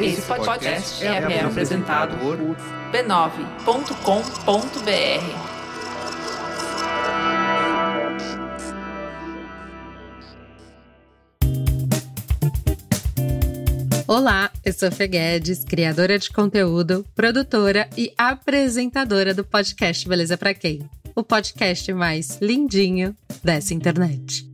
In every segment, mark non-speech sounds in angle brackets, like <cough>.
Esse podcast é, é apresentado por b9.com.br. Olá, eu sou Fê Guedes, criadora de conteúdo, produtora e apresentadora do podcast Beleza Pra Quem? O podcast mais lindinho dessa internet.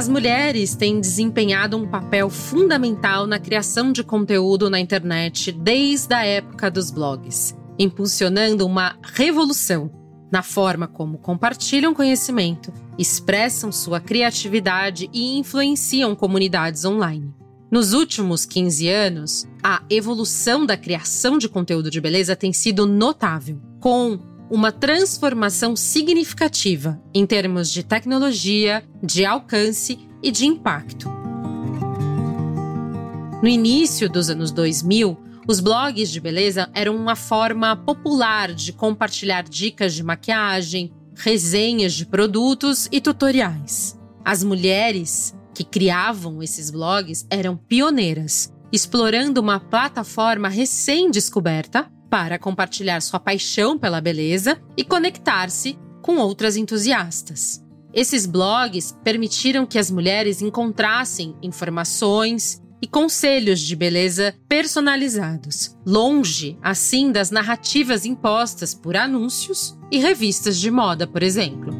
As mulheres têm desempenhado um papel fundamental na criação de conteúdo na internet desde a época dos blogs, impulsionando uma revolução na forma como compartilham conhecimento, expressam sua criatividade e influenciam comunidades online. Nos últimos 15 anos, a evolução da criação de conteúdo de beleza tem sido notável, com uma transformação significativa em termos de tecnologia, de alcance e de impacto. No início dos anos 2000, os blogs de beleza eram uma forma popular de compartilhar dicas de maquiagem, resenhas de produtos e tutoriais. As mulheres que criavam esses blogs eram pioneiras, explorando uma plataforma recém-descoberta para compartilhar sua paixão pela beleza e conectar-se com outras entusiastas. Esses blogs permitiram que as mulheres encontrassem informações, e conselhos de beleza personalizados, longe, assim, das narrativas impostas por anúncios e revistas de moda, por exemplo.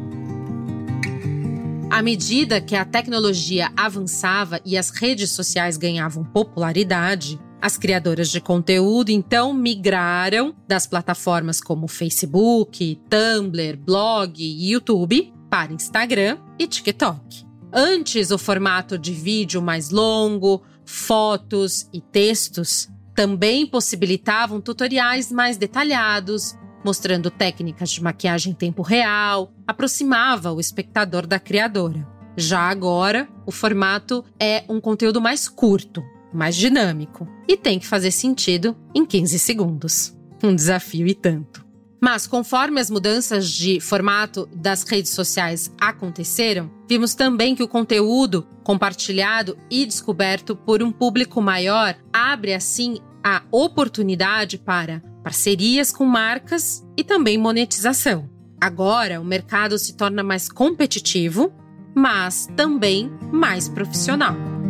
À medida que a tecnologia avançava e as redes sociais ganhavam popularidade, as criadoras de conteúdo então migraram das plataformas como Facebook, Tumblr, blog e YouTube para Instagram e TikTok. Antes, o formato de vídeo mais longo, fotos e textos também possibilitavam tutoriais mais detalhados, mostrando técnicas de maquiagem em tempo real, aproximava o espectador da criadora. Já agora, o formato é um conteúdo mais curto, mais dinâmico e tem que fazer sentido em 15 segundos. Um desafio e tanto. Mas conforme as mudanças de formato das redes sociais aconteceram, vimos também que o conteúdo compartilhado e descoberto por um público maior abre assim a oportunidade para parcerias com marcas e também monetização. Agora, o mercado se torna mais competitivo, mas também mais profissional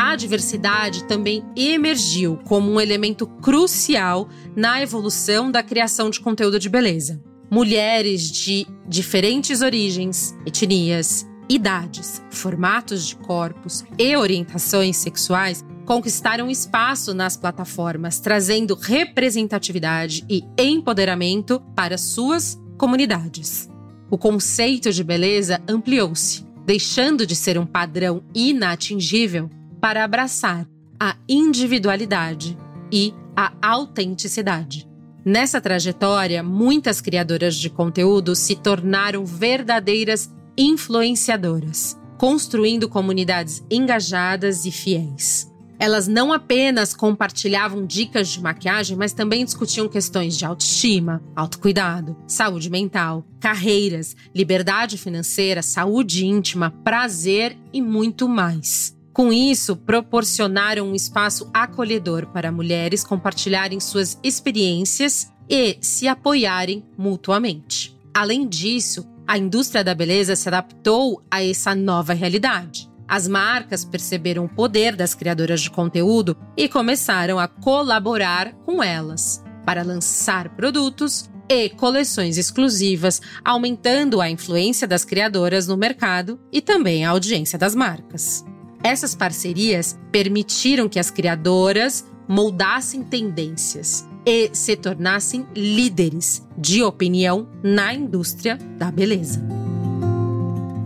a diversidade também emergiu como um elemento crucial na evolução da criação de conteúdo de beleza. Mulheres de diferentes origens, etnias, idades, formatos de corpos e orientações sexuais conquistaram espaço nas plataformas, trazendo representatividade e empoderamento para suas comunidades. O conceito de beleza ampliou-se, deixando de ser um padrão inatingível para abraçar a individualidade e a autenticidade. Nessa trajetória, muitas criadoras de conteúdo se tornaram verdadeiras influenciadoras, construindo comunidades engajadas e fiéis. Elas não apenas compartilhavam dicas de maquiagem, mas também discutiam questões de autoestima, autocuidado, saúde mental, carreiras, liberdade financeira, saúde íntima, prazer e muito mais. Com isso, proporcionaram um espaço acolhedor para mulheres compartilharem suas experiências e se apoiarem mutuamente. Além disso, a indústria da beleza se adaptou a essa nova realidade. As marcas perceberam o poder das criadoras de conteúdo e começaram a colaborar com elas para lançar produtos e coleções exclusivas, aumentando a influência das criadoras no mercado e também a audiência das marcas. Essas parcerias permitiram que as criadoras moldassem tendências e se tornassem líderes de opinião na indústria da beleza.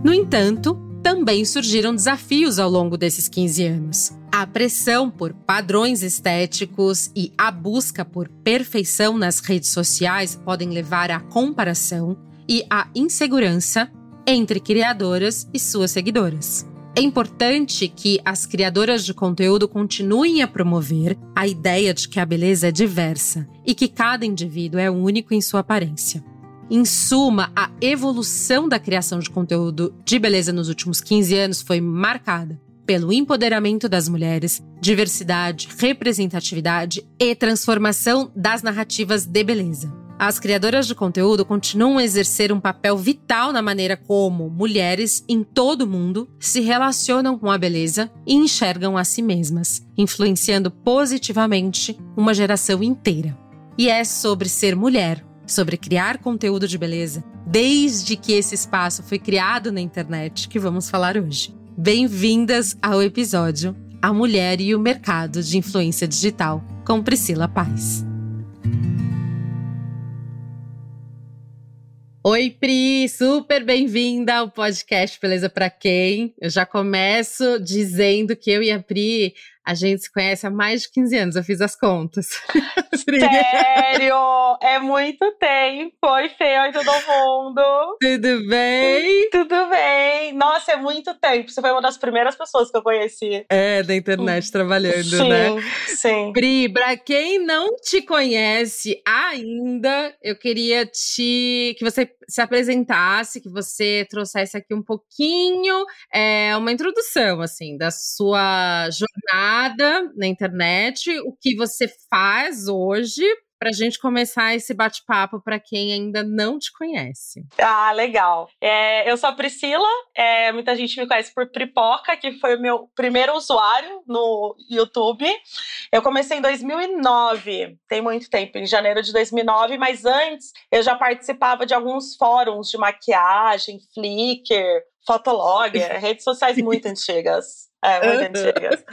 No entanto, também surgiram desafios ao longo desses 15 anos. A pressão por padrões estéticos e a busca por perfeição nas redes sociais podem levar à comparação e à insegurança entre criadoras e suas seguidoras. É importante que as criadoras de conteúdo continuem a promover a ideia de que a beleza é diversa e que cada indivíduo é único em sua aparência. Em suma, a evolução da criação de conteúdo de beleza nos últimos 15 anos foi marcada pelo empoderamento das mulheres, diversidade, representatividade e transformação das narrativas de beleza. As criadoras de conteúdo continuam a exercer um papel vital na maneira como mulheres em todo o mundo se relacionam com a beleza e enxergam a si mesmas, influenciando positivamente uma geração inteira. E é sobre ser mulher, sobre criar conteúdo de beleza, desde que esse espaço foi criado na internet, que vamos falar hoje. Bem-vindas ao episódio A Mulher e o Mercado de Influência Digital, com Priscila Paz. Oi, Pri, super bem-vinda ao podcast Beleza para Quem? Eu já começo dizendo que eu e a Pri a gente se conhece há mais de 15 anos, eu fiz as contas. <laughs> Sério? É muito tempo. Oi, Fê, oi todo mundo. Tudo bem? Tudo bem. Nossa, é muito tempo. Você foi uma das primeiras pessoas que eu conheci. É, da internet, trabalhando, sim, né? Sim, Pri, pra quem não te conhece ainda, eu queria te que você se apresentasse, que você trouxesse aqui um pouquinho, é, uma introdução, assim, da sua jornada na internet, o que você faz hoje, para a gente começar esse bate-papo para quem ainda não te conhece. Ah, legal. É, eu sou a Priscila, é, muita gente me conhece por Pripoca, que foi o meu primeiro usuário no YouTube. Eu comecei em 2009, tem muito tempo, em janeiro de 2009, mas antes eu já participava de alguns fóruns de maquiagem, Flickr, Fotologger, <laughs> redes sociais muito antigas. É, muito antigas.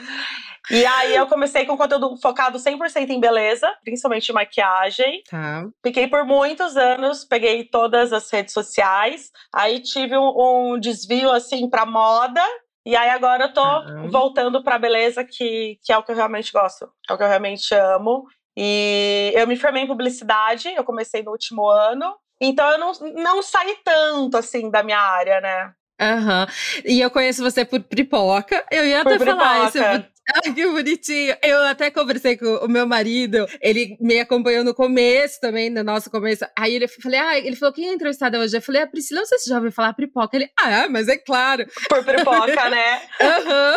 E aí eu comecei com conteúdo focado 100% em beleza, principalmente maquiagem. Tá. Fiquei por muitos anos, peguei todas as redes sociais. Aí tive um, um desvio assim para moda. E aí agora eu tô Ah. voltando para beleza, que, que é o que eu realmente gosto, é o que eu realmente amo. E eu me formei em publicidade, eu comecei no último ano. Então eu não, não saí tanto assim da minha área, né? Aham. E eu conheço você por Pripoca. Eu ia Por até falar isso. Ai, que bonitinho. Eu até conversei com o meu marido. Ele me acompanhou no começo também, no nosso começo. Aí ele falei, ah, ele falou, quem é entrevistada hoje? Eu falei, a Priscila, não sei se já ouviu falar Pripoca. Ele, ah, mas é claro. Por pipoca, né? <laughs> Aham.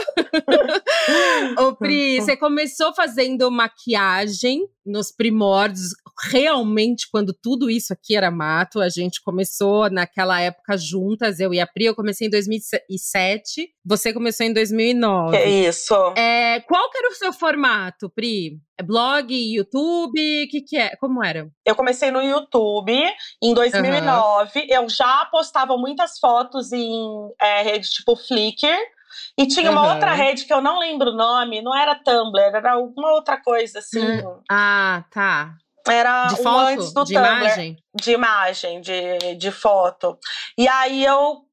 <laughs> Ô, Pri, você começou fazendo maquiagem nos primórdios, realmente, quando tudo isso aqui era mato. A gente começou naquela época juntas, eu e a Pri. Eu comecei em 2007, você começou em 2009. Que isso. É, qual que era o seu formato, Pri? É blog, YouTube, o que que é? Como era? Eu comecei no YouTube em 2009. Eu já postava muitas fotos em é, rede tipo Flickr. E tinha uma Aham. outra rede que eu não lembro o nome, não era Tumblr, era alguma outra coisa assim. Ah, tá. Era De foto? antes do de Tumblr. imagem? de imagem, de, de foto. E aí eu,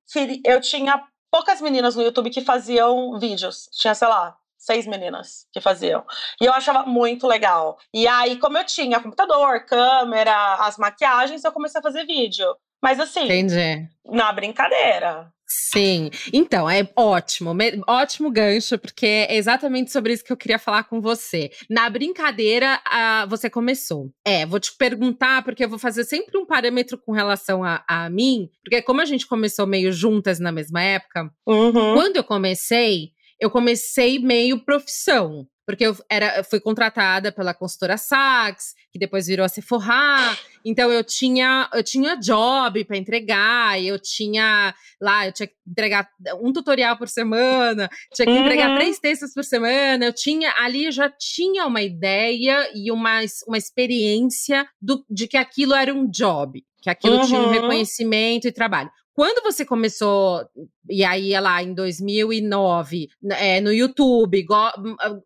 eu tinha poucas meninas no YouTube que faziam vídeos. Tinha, sei lá, seis meninas que faziam. E eu achava muito legal. E aí, como eu tinha computador, câmera, as maquiagens, eu comecei a fazer vídeo. Mas assim, Entendi. na brincadeira. Sim, então é ótimo, ótimo gancho, porque é exatamente sobre isso que eu queria falar com você. Na brincadeira, ah, você começou. É, vou te perguntar, porque eu vou fazer sempre um parâmetro com relação a, a mim, porque como a gente começou meio juntas na mesma época, Uhum. quando eu comecei, eu comecei meio profissão. Porque eu, era, fui contratada pela consultora Saks, que depois virou a Sephora. Então eu tinha, eu tinha job para entregar, eu tinha lá, eu tinha que entregar um tutorial por semana, tinha que entregar Uhum. três textos por semana. Eu tinha ali eu já tinha uma ideia e uma, uma experiência do, de que aquilo era um job, que aquilo tinha um Uhum. reconhecimento e trabalho. Quando você começou, e aí ia lá em 2009, é, no YouTube, go-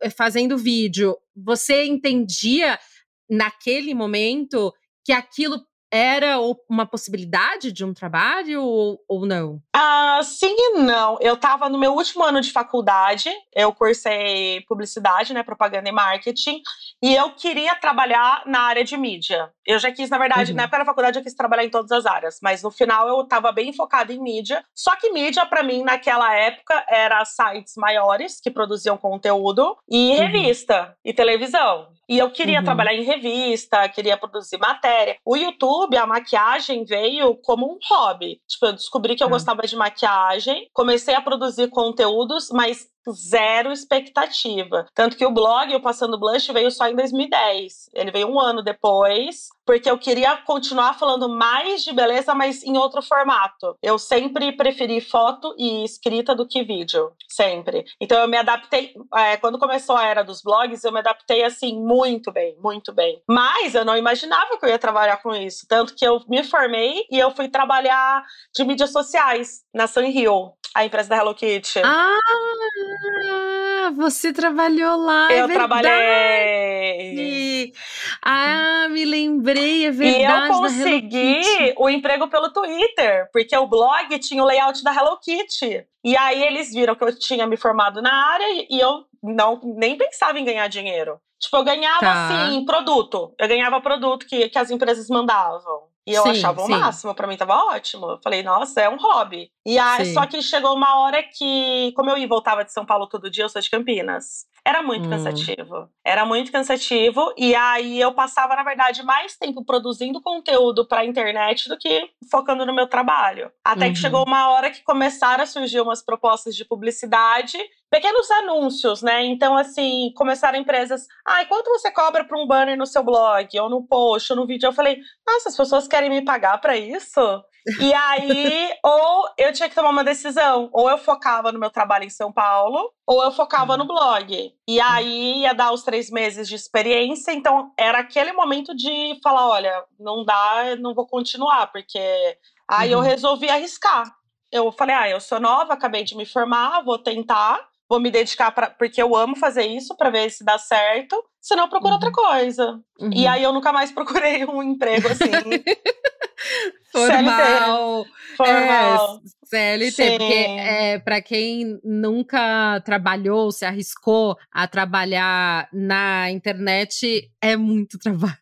eh, fazendo vídeo, você entendia naquele momento que aquilo era uma possibilidade de um trabalho ou, ou não? Ah, sim e não. Eu estava no meu último ano de faculdade, eu cursei publicidade, né, propaganda e marketing, e eu queria trabalhar na área de mídia. Eu já quis, na verdade, Uhum. na época da faculdade eu quis trabalhar em todas as áreas, mas no final eu estava bem focada em mídia. Só que mídia, para mim, naquela época, era sites maiores que produziam conteúdo e Uhum. revista e televisão. E eu queria uhum. trabalhar em revista, queria produzir matéria. O YouTube, a maquiagem veio como um hobby. Tipo, eu descobri que eu uhum. gostava de maquiagem, comecei a produzir conteúdos, mas zero expectativa. Tanto que o blog, o Passando Blush, veio só em 2010. Ele veio um ano depois, porque eu queria continuar falando mais de beleza, mas em outro formato. Eu sempre preferi foto e escrita do que vídeo. Sempre. Então eu me adaptei. É, quando começou a era dos blogs, eu me adaptei assim muito bem, muito bem. Mas eu não imaginava que eu ia trabalhar com isso. Tanto que eu me formei e eu fui trabalhar de mídias sociais na Sunhill a empresa da Hello Kitty. Ah, você trabalhou lá. É eu é trabalhei. Ah, me lembrei, é verdade. E eu consegui o emprego pelo Twitter, porque o blog tinha o layout da Hello Kitty. E aí eles viram que eu tinha me formado na área e eu não nem pensava em ganhar dinheiro. Tipo, eu ganhava tá. assim, produto. Eu ganhava produto que, que as empresas mandavam. E eu sim, achava o sim. máximo, para mim tava ótimo. Eu falei, nossa, é um hobby. E aí, sim. só que chegou uma hora que, como eu ia e voltava de São Paulo todo dia, eu sou de Campinas. Era muito hum. cansativo. Era muito cansativo. E aí eu passava, na verdade, mais tempo produzindo conteúdo pra internet do que focando no meu trabalho. Até uhum. que chegou uma hora que começaram a surgir umas propostas de publicidade pequenos anúncios, né? Então, assim, começaram empresas. Ai, ah, quanto você cobra para um banner no seu blog, ou no post, ou no vídeo? Eu falei, nossa, as pessoas querem me pagar para isso? E aí, <laughs> ou eu tinha que tomar uma decisão. Ou eu focava no meu trabalho em São Paulo, ou eu focava no uhum. blog. E aí ia dar os três meses de experiência. Então, era aquele momento de falar: olha, não dá, não vou continuar, porque. Aí uhum. eu resolvi arriscar. Eu falei: ah, eu sou nova, acabei de me formar, vou tentar vou me dedicar pra, porque eu amo fazer isso para ver se dá certo, senão eu procuro uhum. outra coisa. Uhum. E aí eu nunca mais <laughs> procurei um emprego assim. <laughs> Formal. CLT. Formal. É, CLT, Sim. porque é, para quem nunca trabalhou, se arriscou a trabalhar na internet, é muito <laughs> trabalho.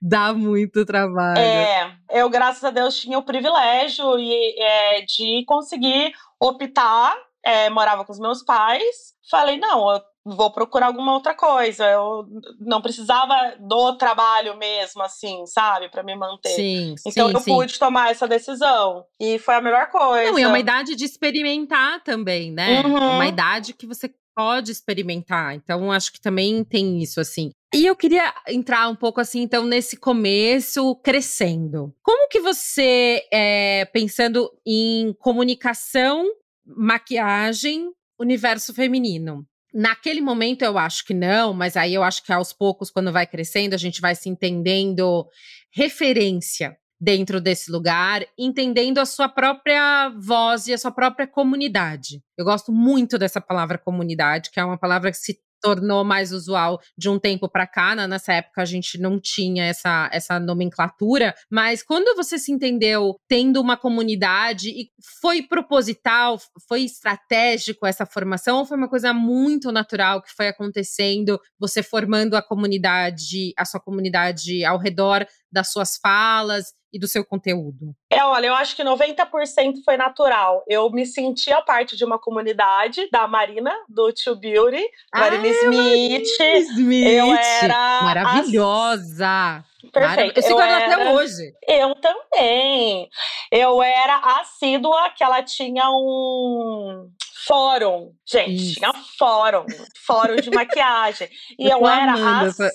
Dá muito trabalho. É, eu, graças a Deus, tinha o privilégio e, é, de conseguir optar é, morava com os meus pais. Falei, não, eu vou procurar alguma outra coisa. Eu não precisava do trabalho mesmo, assim, sabe, para me manter. Sim, então sim, eu sim. pude tomar essa decisão e foi a melhor coisa. Não, e é uma idade de experimentar também, né? É uhum. Uma idade que você pode experimentar. Então acho que também tem isso assim. E eu queria entrar um pouco assim, então, nesse começo, crescendo. Como que você, é, pensando em comunicação maquiagem, universo feminino. Naquele momento eu acho que não, mas aí eu acho que aos poucos, quando vai crescendo, a gente vai se entendendo referência dentro desse lugar, entendendo a sua própria voz e a sua própria comunidade. Eu gosto muito dessa palavra comunidade, que é uma palavra que se tornou mais usual de um tempo para cá. Né? Nessa época a gente não tinha essa, essa nomenclatura, mas quando você se entendeu tendo uma comunidade e foi proposital, foi estratégico essa formação foi uma coisa muito natural que foi acontecendo, você formando a comunidade, a sua comunidade ao redor das suas falas e do seu conteúdo? É, olha, eu acho que 90% foi natural. Eu me senti a parte de uma comunidade da Marina, do Tio Beauty, Marina Smith. Smith. Eu era. Maravilhosa! Perfeito. Eu sigo ela era... até hoje. Eu também. Eu era assídua que ela tinha um fórum. Gente, Isso. tinha fórum. Fórum de maquiagem. <laughs> E eu, eu era assídua.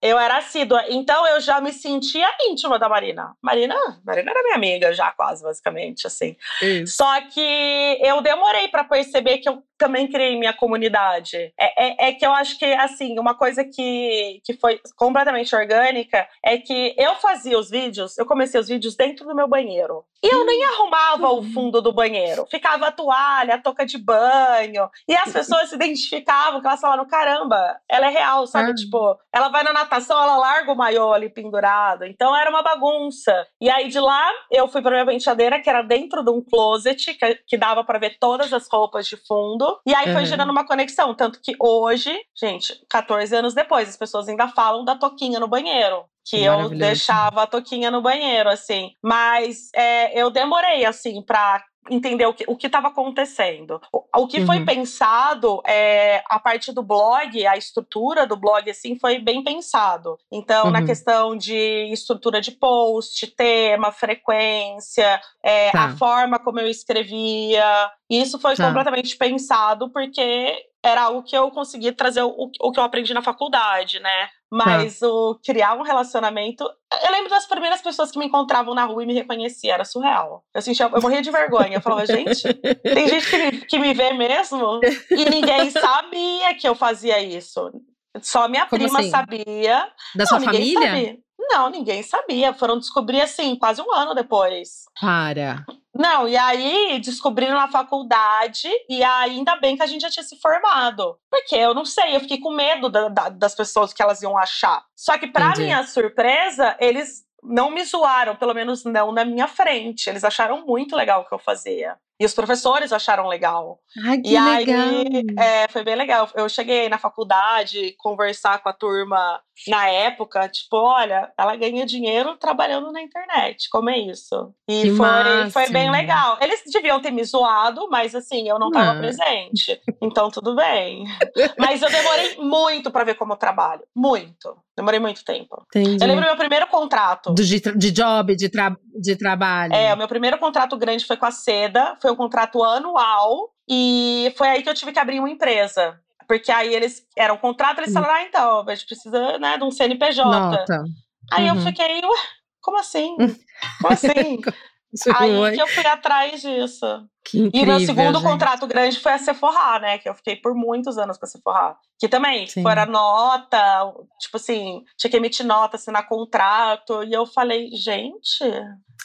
Eu era assídua. Então eu já me sentia íntima da Marina. Marina, Marina era minha amiga já quase, basicamente, assim. Isso. Só que eu demorei para perceber que eu também criei minha comunidade. É, é, é, que eu acho que, assim, uma coisa que, que foi completamente orgânica é que eu fazia os vídeos, eu comecei os vídeos dentro do meu banheiro. E eu nem arrumava o fundo do banheiro. Ficava a toalha, a touca de banho. E as pessoas se identificavam, que elas falaram: caramba, ela é real, sabe? Ah. Tipo, ela vai na natação, ela larga o maiô ali pendurado. Então era uma bagunça. E aí de lá, eu fui pra minha penteadeira, que era dentro de um closet, que, que dava para ver todas as roupas de fundo. E aí foi uhum. gerando uma conexão. Tanto que hoje, gente, 14 anos depois, as pessoas ainda falam da toquinha no banheiro que eu deixava a toquinha no banheiro, assim. Mas é, eu demorei, assim, pra entender o que o estava acontecendo. O, o que uhum. foi pensado, é, a parte do blog, a estrutura do blog, assim, foi bem pensado. Então, uhum. na questão de estrutura de post, tema, frequência, é, tá. a forma como eu escrevia, isso foi tá. completamente pensado porque era algo que eu conseguia trazer o, o que eu aprendi na faculdade, né? Mas tá. o criar um relacionamento. Eu lembro das primeiras pessoas que me encontravam na rua e me reconheciam, era surreal. Eu sentia, eu morria de vergonha. Eu falava, gente, tem <laughs> gente que me, que me vê mesmo e ninguém sabia que eu fazia isso. Só minha Como prima assim? sabia. Da Não, sua família? Sabia. Não, ninguém sabia. Foram descobrir assim, quase um ano depois. Para. Não, e aí descobriram na faculdade, e ainda bem que a gente já tinha se formado. Porque eu não sei, eu fiquei com medo da, da, das pessoas que elas iam achar. Só que, pra Entendi. minha surpresa, eles não me zoaram, pelo menos não na minha frente. Eles acharam muito legal o que eu fazia. E os professores acharam legal. Ai, que e legal. aí, é, foi bem legal. Eu cheguei na faculdade, conversar com a turma na época, tipo, olha, ela ganha dinheiro trabalhando na internet, como é isso? E que foi, foi bem legal. Eles deviam ter me zoado, mas assim, eu não estava presente. Então tudo bem. <laughs> mas eu demorei muito para ver como eu trabalho. Muito. Demorei muito tempo. Entendi. Eu lembro do meu primeiro contrato. Do, de, de job, de, tra de trabalho. É, o meu primeiro contrato grande foi com a Seda. Foi um contrato anual. E foi aí que eu tive que abrir uma empresa. Porque aí eles eram um contrato, eles falaram, ah, então, a gente precisa né, de um CNPJ. Nota. Aí uhum. eu fiquei, ué, como assim? <laughs> Como assim? <laughs> Aí que eu fui atrás disso. Que incrível, e meu segundo gente. contrato grande foi a Sephora, né? Que eu fiquei por muitos anos com a Sephora. Que também, Sim. fora nota, tipo assim, tinha que emitir nota, assinar contrato. E eu falei, gente,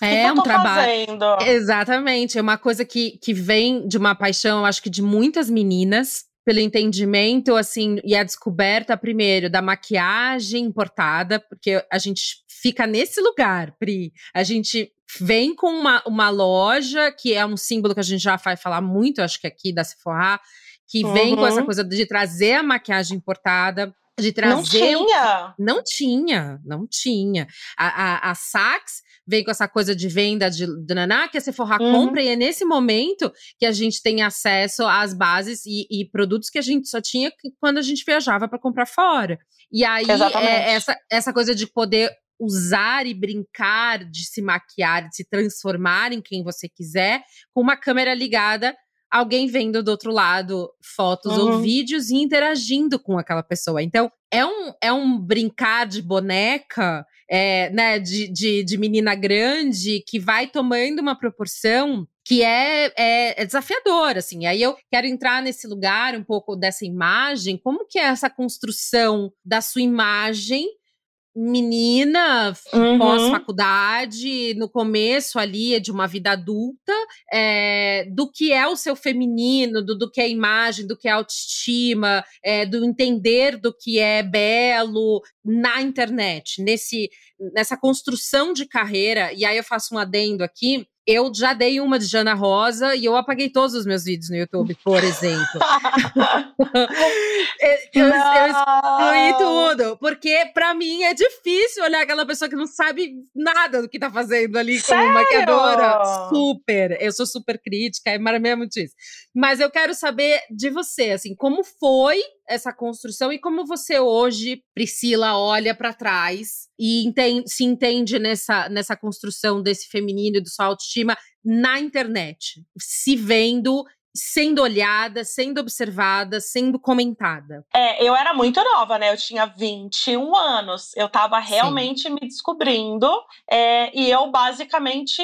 é que um trabalho. Fazendo? Exatamente. É uma coisa que, que vem de uma paixão, eu acho que de muitas meninas, pelo entendimento, assim, e a descoberta, primeiro, da maquiagem importada, porque a gente fica nesse lugar, Pri. A gente vem com uma, uma loja, que é um símbolo que a gente já vai falar muito, acho que aqui da Sephora, que vem uhum. com essa uhum. coisa de trazer a maquiagem importada, de trazer. Não tinha! Não tinha, não tinha. A, a, a Saks veio com essa coisa de venda de, de naná, que a Sephora uhum. compra, e é nesse momento que a gente tem acesso às bases e, e produtos que a gente só tinha quando a gente viajava para comprar fora. E aí, é, essa, essa coisa de poder usar e brincar de se maquiar, de se transformar em quem você quiser, com uma câmera ligada alguém vendo do outro lado fotos uhum. ou vídeos e interagindo com aquela pessoa. Então, é um, é um brincar de boneca, é, né, de, de, de menina grande que vai tomando uma proporção que é, é, é, desafiador, assim. Aí eu quero entrar nesse lugar um pouco dessa imagem, como que é essa construção da sua imagem menina, uhum. pós-faculdade, no começo ali de uma vida adulta, é, do que é o seu feminino, do, do que é imagem, do que é autoestima, é, do entender do que é belo na internet, nesse, nessa construção de carreira. E aí eu faço um adendo aqui eu já dei uma de Jana Rosa e eu apaguei todos os meus vídeos no YouTube, por exemplo. <laughs> eu, eu, excluí tudo, porque para mim é difícil olhar aquela pessoa que não sabe nada do que tá fazendo ali Sério? como maquiadora. Super. Eu sou super crítica, é maravilhoso isso. Mas eu quero saber de você, assim, como foi essa construção e como você hoje, Priscila, olha para trás e entende, se entende nessa, nessa construção desse feminino e do sua autoestima na internet, se vendo sendo olhada, sendo observada, sendo comentada? É, eu era muito nova, né? Eu tinha 21 anos. Eu tava realmente Sim. me descobrindo. É, e eu basicamente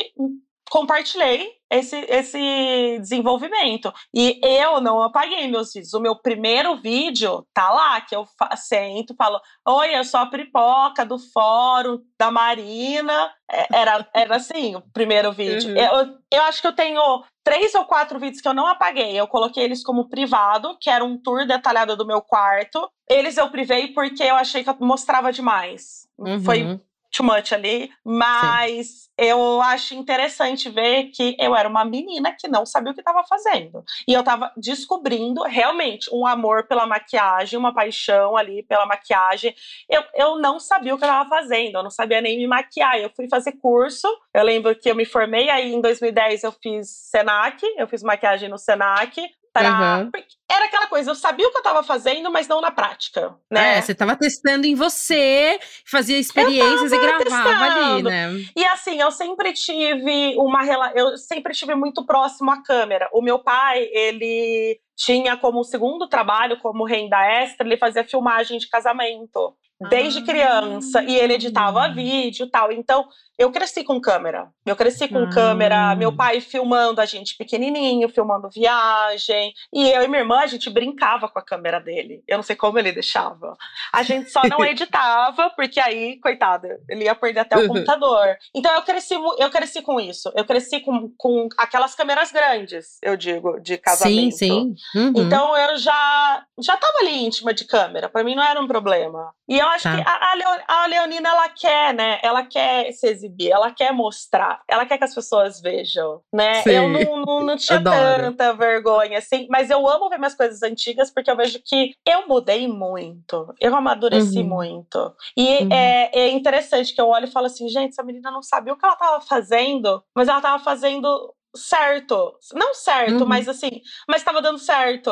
compartilhei esse, esse desenvolvimento. E eu não apaguei meus vídeos. O meu primeiro vídeo tá lá, que eu sento falo: Oi, eu sou a Pripoca do fórum da Marina. É, era, era assim o primeiro vídeo. Uhum. Eu, eu acho que eu tenho três ou quatro vídeos que eu não apaguei. Eu coloquei eles como privado, que era um tour detalhado do meu quarto. Eles eu privei porque eu achei que eu mostrava demais. Uhum. Foi too much ali, mas Sim. eu acho interessante ver que eu era uma menina que não sabia o que estava fazendo. E eu estava descobrindo realmente um amor pela maquiagem, uma paixão ali pela maquiagem. Eu, eu não sabia o que eu estava fazendo, eu não sabia nem me maquiar. Eu fui fazer curso, eu lembro que eu me formei aí em 2010 eu fiz Senac, eu fiz maquiagem no Senac, Pra... Uhum. Era aquela coisa, eu sabia o que eu estava fazendo, mas não na prática, né? É, você estava testando em você, fazia experiências e gravava testando. ali, né? E assim, eu sempre tive uma relação, eu sempre tive muito próximo à câmera. O meu pai, ele tinha como segundo trabalho, como renda extra, ele fazia filmagem de casamento desde ah. criança e ele editava vídeo e tal. Então, eu cresci com câmera. Eu cresci com ah. câmera, meu pai filmando a gente pequenininho, filmando viagem. E eu e minha irmã, a gente brincava com a câmera dele. Eu não sei como ele deixava. A gente só não <laughs> editava, porque aí, coitada, ele ia perder até o <laughs> computador. Então eu cresci, eu cresci com isso. Eu cresci com, com aquelas câmeras grandes, eu digo, de casamento. Sim, sim. Uhum. Então eu já, já tava ali íntima de câmera. Para mim não era um problema. E eu acho tá. que a, a Leonina, ela quer, né? Ela quer se exibir ela quer mostrar, ela quer que as pessoas vejam, né? Sim. Eu não, não, não <laughs> tinha Adoro. tanta vergonha, assim, mas eu amo ver minhas coisas antigas porque eu vejo que eu mudei muito, eu amadureci uhum. muito. E uhum. é, é interessante que eu olho e falo assim, gente, essa menina não sabia o que ela estava fazendo, mas ela estava fazendo certo. Não certo, uhum. mas assim, mas estava dando certo.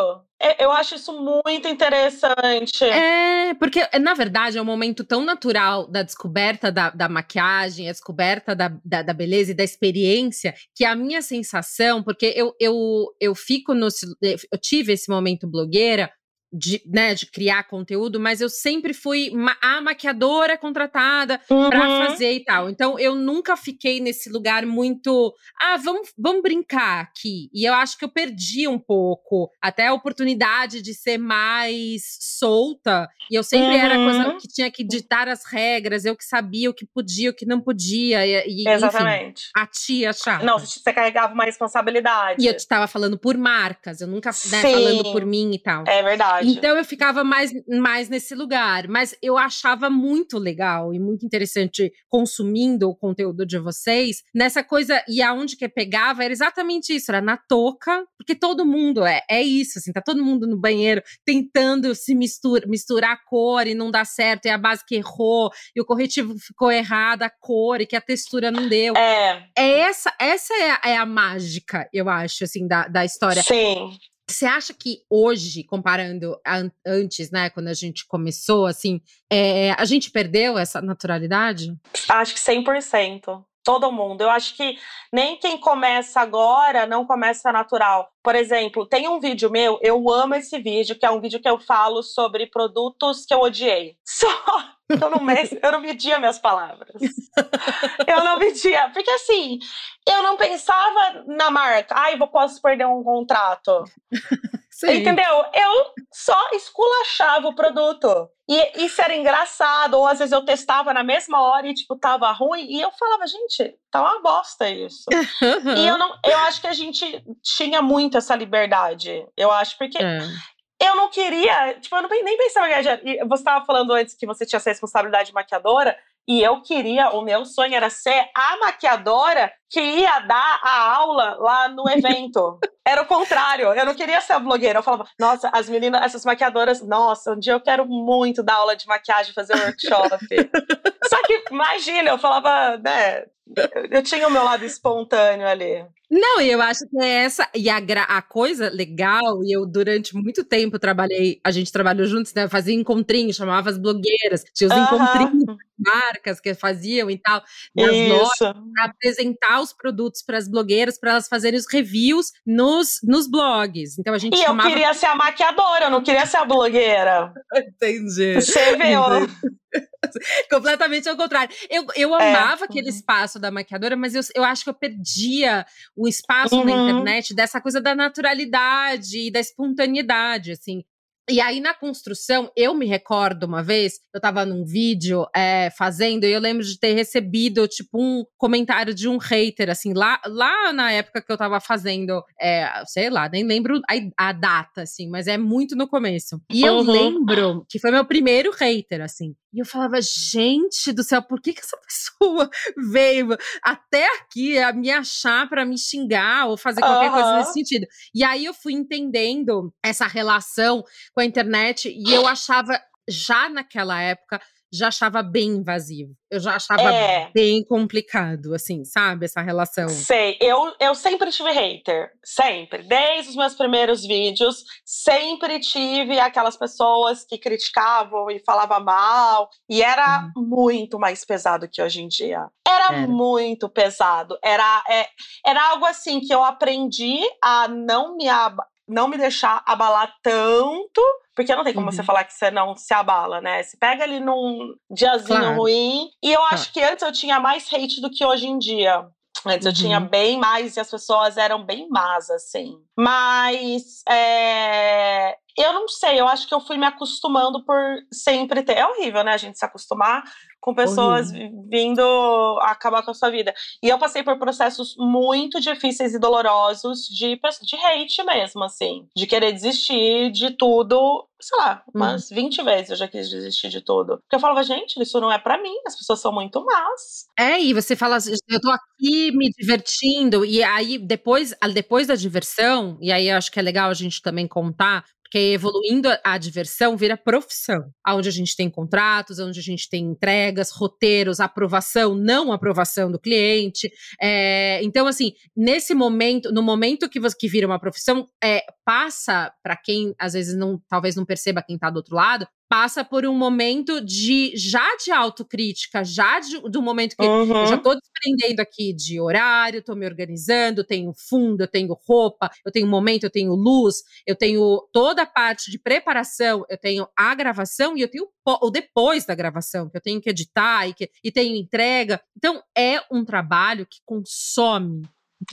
Eu acho isso muito interessante. É, porque na verdade é um momento tão natural da descoberta da, da maquiagem, a descoberta da, da, da, beleza e da experiência, que a minha sensação, porque eu, eu, eu fico no. Eu tive esse momento blogueira de, né, de criar conteúdo, mas eu sempre fui a maquiadora contratada uhum. para fazer e tal. Então eu nunca fiquei nesse lugar muito, ah, vamos, vamos brincar aqui. E eu acho que eu perdi um pouco até a oportunidade de ser mais solta. E eu sempre uhum. era a coisa que tinha que ditar as regras, eu que sabia o que podia, o que não podia. E, Exatamente. Enfim, a tia chata. Não, você carregava uma responsabilidade. E eu estava falando por marcas, eu nunca né, falando por mim e tal. É verdade verdade. Então eu ficava mais, mais nesse lugar. Mas eu achava muito legal e muito interessante consumindo o conteúdo de vocês. Nessa coisa, e aonde que pegava era exatamente isso, era na touca, porque todo mundo é, é isso, assim, tá todo mundo no banheiro tentando se mistura, misturar a cor e não dá certo, e a base que errou, e o corretivo ficou errado, a cor, e que a textura não deu. É. É essa, essa é a, é a mágica, eu acho, assim, da, da história. Sim. Você acha que hoje, comparando a, antes, né, quando a gente começou, assim, é, a gente perdeu essa naturalidade? Acho que 100%. Todo mundo. Eu acho que nem quem começa agora não começa natural. Por exemplo, tem um vídeo meu, eu amo esse vídeo, que é um vídeo que eu falo sobre produtos que eu odiei. <laughs> Só eu não, eu não media minhas palavras. <laughs> Eu não media. Porque assim, eu não pensava na marca. Ai, eu posso perder um contrato. Sim. Entendeu? Eu só esculachava o produto. E isso era engraçado. Ou às vezes eu testava na mesma hora e, tipo, tava ruim. E eu falava, gente, tá uma bosta isso. e eu não. Eu acho que a gente tinha muito essa liberdade. Eu acho, porque. É eu não queria, tipo, eu não, nem pensava em Você estava falando antes que você tinha essa responsabilidade de maquiadora, e eu queria, o meu sonho era ser a maquiadora que ia dar a aula lá no <laughs> evento. Era o contrário, eu não queria ser a blogueira. Eu falava, nossa, as meninas, essas maquiadoras, nossa, um dia eu quero muito dar aula de maquiagem, fazer workshop. <laughs> Só que, imagina, eu falava, né, eu tinha o meu lado espontâneo ali. Não, e eu acho que é essa. E a, a coisa legal, e eu durante muito tempo trabalhei, a gente trabalhou juntos, né? Fazia encontrinhos, chamava as blogueiras, tinha os uh -huh. encontrinhos marcas que faziam e tal, nas lojas, para os produtos para as blogueiras, para elas fazerem os reviews nos, nos blogs. Então a gente E chamava... eu queria ser a maquiadora, eu não queria ser a blogueira. Entendi. Você viu? <laughs> Completamente ao contrário. Eu, eu é. amava aquele espaço da maquiadora, mas eu, eu acho que eu perdia o espaço uhum. na internet dessa coisa da naturalidade e da espontaneidade, assim. E aí, na construção, eu me recordo uma vez, eu tava num vídeo é, fazendo, e eu lembro de ter recebido, tipo, um comentário de um hater, assim, lá, lá na época que eu tava fazendo, é, sei lá, nem lembro a, a, data, assim, mas é muito no começo. E uhum. eu lembro que foi meu primeiro hater, assim. E eu falava, gente do céu, por que, que essa <laughs> pessoa veio até aqui a me achar para me xingar ou fazer qualquer uhum. coisa nesse sentido? E aí eu fui entendendo essa relação com a internet e eu achava já naquela época já achava bem invasivo. Eu já achava é. bem complicado, assim, sabe? Essa relação. Sei. Eu, eu sempre tive hater. Sempre. Desde os meus primeiros vídeos, sempre tive aquelas pessoas que criticavam e falavam mal. E era uhum. muito mais pesado que hoje em dia. Era, era. muito pesado. Era, é, era algo assim que eu aprendi a não me, não me deixar abalar tanto porque não tem como uhum. você falar que você não se abala, né? Se pega ali num diazinho claro. ruim. E eu acho que antes eu tinha mais hate do que hoje em dia. Antes uhum. eu tinha uhum. bem mais e as pessoas eram bem más, assim. Mas é, eu não sei, eu acho que eu fui me acostumando por sempre ter. É horrível, né, a gente se acostumar com pessoas horrível. vindo acabar com a sua vida. E eu passei por processos muito difíceis e dolorosos de, de hate mesmo, assim. De querer desistir de tudo, sei lá, umas hum. 20 vezes eu já quis desistir de tudo. Porque eu falava, gente, isso não é para mim, as pessoas são muito más. É, e você fala, eu tô aqui me divertindo, e aí depois, depois da diversão, e aí eu acho que é legal a gente também contar, porque evoluindo a, diversão vira profissão, onde a gente tem contratos, onde a gente tem entregas, roteiros, aprovação, não aprovação do cliente. É, então, assim, nesse momento, no momento que, você, que vira uma profissão, é, passa para quem às vezes não, talvez não perceba quem está do outro lado, passa por um momento de já de autocrítica, já de, do momento que uhum. eu já estou desprendendo aqui de horário, estou me organizando, tenho fundo, eu tenho roupa, eu tenho momento, eu tenho luz, eu tenho toda a parte de preparação, eu tenho a gravação e eu tenho o depois da gravação, que eu tenho que editar e, que, e tenho entrega. Então, é um trabalho que consome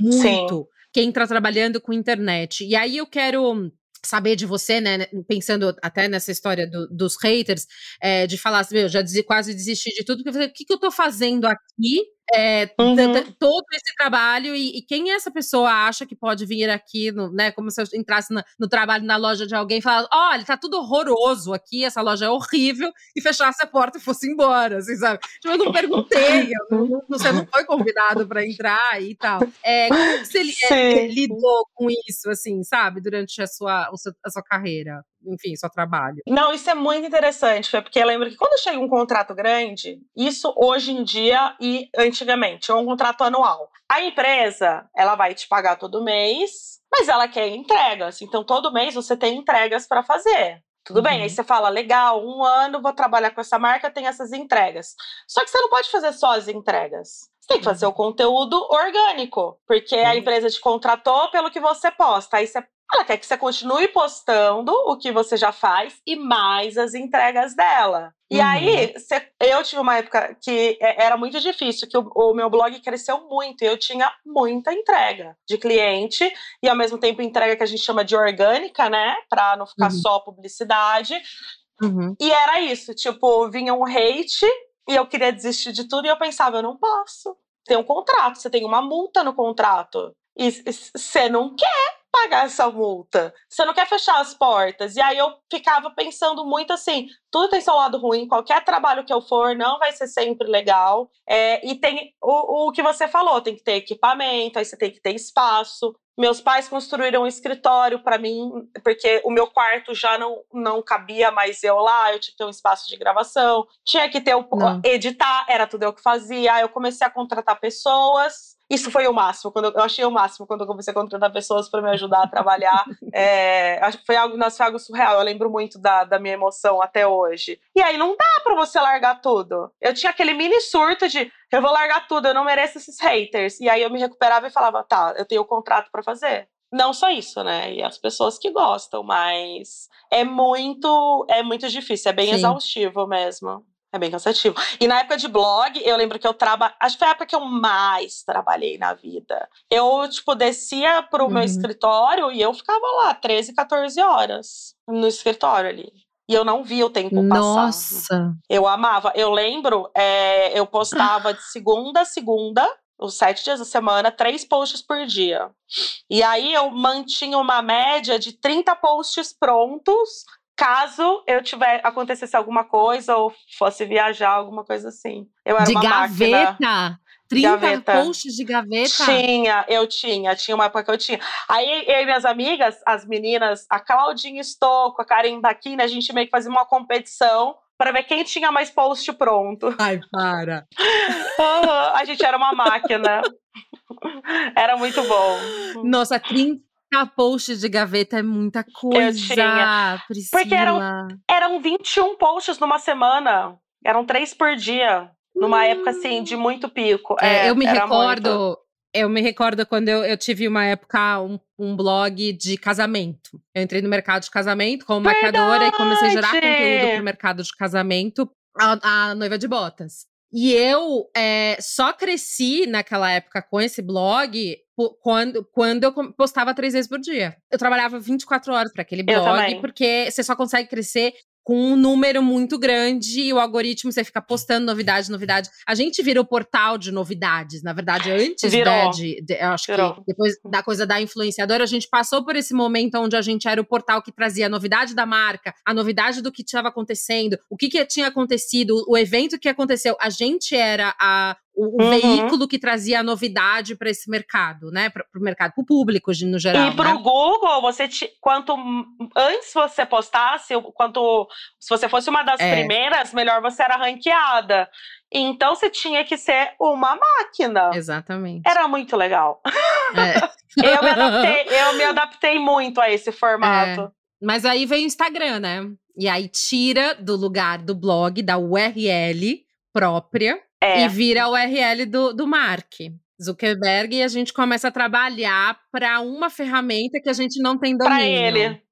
muito Sim. quem está trabalhando com internet. E aí eu quero saber de você, né, pensando até nessa história do, dos haters, é, de falar assim, meu, já quase desisti de tudo, porque o que, que eu tô fazendo aqui é, uhum. todo esse trabalho e, e, quem essa pessoa acha que pode vir aqui, no, né? Como se eu entrasse no, no trabalho na loja de alguém e falasse: olha, tá tudo horroroso aqui, essa loja é horrível, e fechasse a porta e fosse embora, assim, sabe? Tipo, eu não perguntei, eu não, você não foi convidado para entrar e tal. É, como você é, lidou com isso, assim, sabe, durante a sua, a sua carreira? Enfim, seu trabalho. Não, isso é muito interessante, porque eu lembro que quando chega um contrato grande, isso hoje em dia e antigamente, é um contrato anual. A empresa, ela vai te pagar todo mês, mas ela quer entregas. Então, todo mês você tem entregas para fazer. Tudo uhum. bem, aí uhum. você fala, legal, um ano vou trabalhar com essa marca, tem essas entregas. Só que você não pode fazer só as entregas. Você tem que fazer o uhum. conteúdo orgânico, porque a empresa te contratou pelo que você posta. Aí você ela quer que você continue postando o que você já faz e mais as entregas dela. E uhum. aí, eu tive uma época que é, era muito difícil, que o, o, meu blog cresceu muito e eu tinha muita entrega de cliente e ao mesmo tempo entrega que a gente chama de orgânica, né? Pra não ficar uhum. só publicidade. Uhum. E era isso, tipo, vinha um hate e eu queria desistir de tudo e eu pensava, eu não posso. Tem um contrato, você tem uma multa no contrato. E você não quer pagar essa multa? Você não quer fechar as portas? E aí eu ficava pensando muito assim: tudo tem seu lado ruim, qualquer trabalho que eu for não vai ser sempre legal. É, e tem o, o que você falou: tem que ter equipamento, aí você tem que ter espaço. Meus pais construíram um escritório para mim, porque o meu quarto já não, não cabia mais eu lá, eu tinha que ter um espaço de gravação, tinha que ter o, editar, era tudo eu que fazia. Aí eu comecei a contratar pessoas isso foi o máximo, quando eu, eu, achei o máximo quando eu comecei a contratar pessoas para me ajudar a trabalhar. <laughs> é, acho que foi algo, nossa, foi algo surreal. Eu lembro muito da, da minha emoção até hoje. E aí não dá para você largar tudo. Eu tinha aquele mini surto de eu vou largar tudo, eu não mereço esses haters. E aí eu me recuperava e falava, tá, eu tenho o um contrato para fazer. Não só isso, né? E as pessoas que gostam, mas é muito, é muito difícil, é bem Sim. exaustivo mesmo. É bem cansativo. E na época de blog, eu lembro que eu trabalhei. Acho que foi a época que eu mais trabalhei na vida. Eu, tipo, descia pro uhum. meu escritório e eu ficava lá 13, 14 horas no escritório ali. E eu não via o tempo passar. Nossa! Eu amava. Eu lembro, é, eu postava de segunda a segunda, os sete dias da semana, três posts por dia. E aí eu mantinha uma média de 30 posts prontos caso eu tiver acontecesse alguma coisa ou fosse viajar, alguma coisa assim. Eu era de uma gaveta? máquina. 30 Gaveta. posts de gaveta? Tinha, eu tinha, tinha uma época que eu tinha. Aí eu e minhas amigas, as meninas, a Claudinha Stocco, a Karen Daquina, a gente meio que fazia uma competição para ver quem tinha mais post pronto. Ai, para. A gente era uma máquina. <laughs> Era muito bom. Nossa, 30 posts de gaveta é muita coisa. tinha. Priscila. Porque eram- Eram 21 posts numa semana. Eram três por dia. Numa época, assim, de muito pico. É, É, eu me recordo. muito. Eu me recordo quando eu, eu tive uma época, um, um blog de casamento. Eu entrei no mercado de casamento como maquiadora e comecei a gerar Verdade! conteúdo pro mercado de casamento, a, a noiva de botas. E eu é, só cresci naquela época com esse blog quando, quando eu postava três vezes por dia. Eu trabalhava 24 horas para aquele blog, porque você só consegue crescer com um número muito grande e o algoritmo você fica postando novidade, novidade. A gente virou portal de novidades, na verdade, antes Virou. né, de, de- eu acho Virou. que depois da coisa da influenciadora, a gente passou por esse momento onde a gente era o portal que trazia a novidade da marca, a novidade do que estava acontecendo, o que, que tinha acontecido, o evento que aconteceu. A gente era a, o, o Uhum. veículo que trazia a novidade para esse mercado, né? Para o mercado, para o público no geral. E pro né? Google, você ti- quanto antes você postasse, quanto se você fosse uma das É. primeiras, melhor você era ranqueada. Então você tinha que ser uma máquina. Exatamente. Era muito legal. É. <laughs> Eu me adaptei, eu me adaptei muito a esse formato. Mas aí vem o Instagram, né? E aí tira do lugar do blog, da URL própria, É. e vira a URL do, do Mark Zuckerberg. E a gente começa a trabalhar para uma ferramenta que a gente não tem domínio. Pra ele.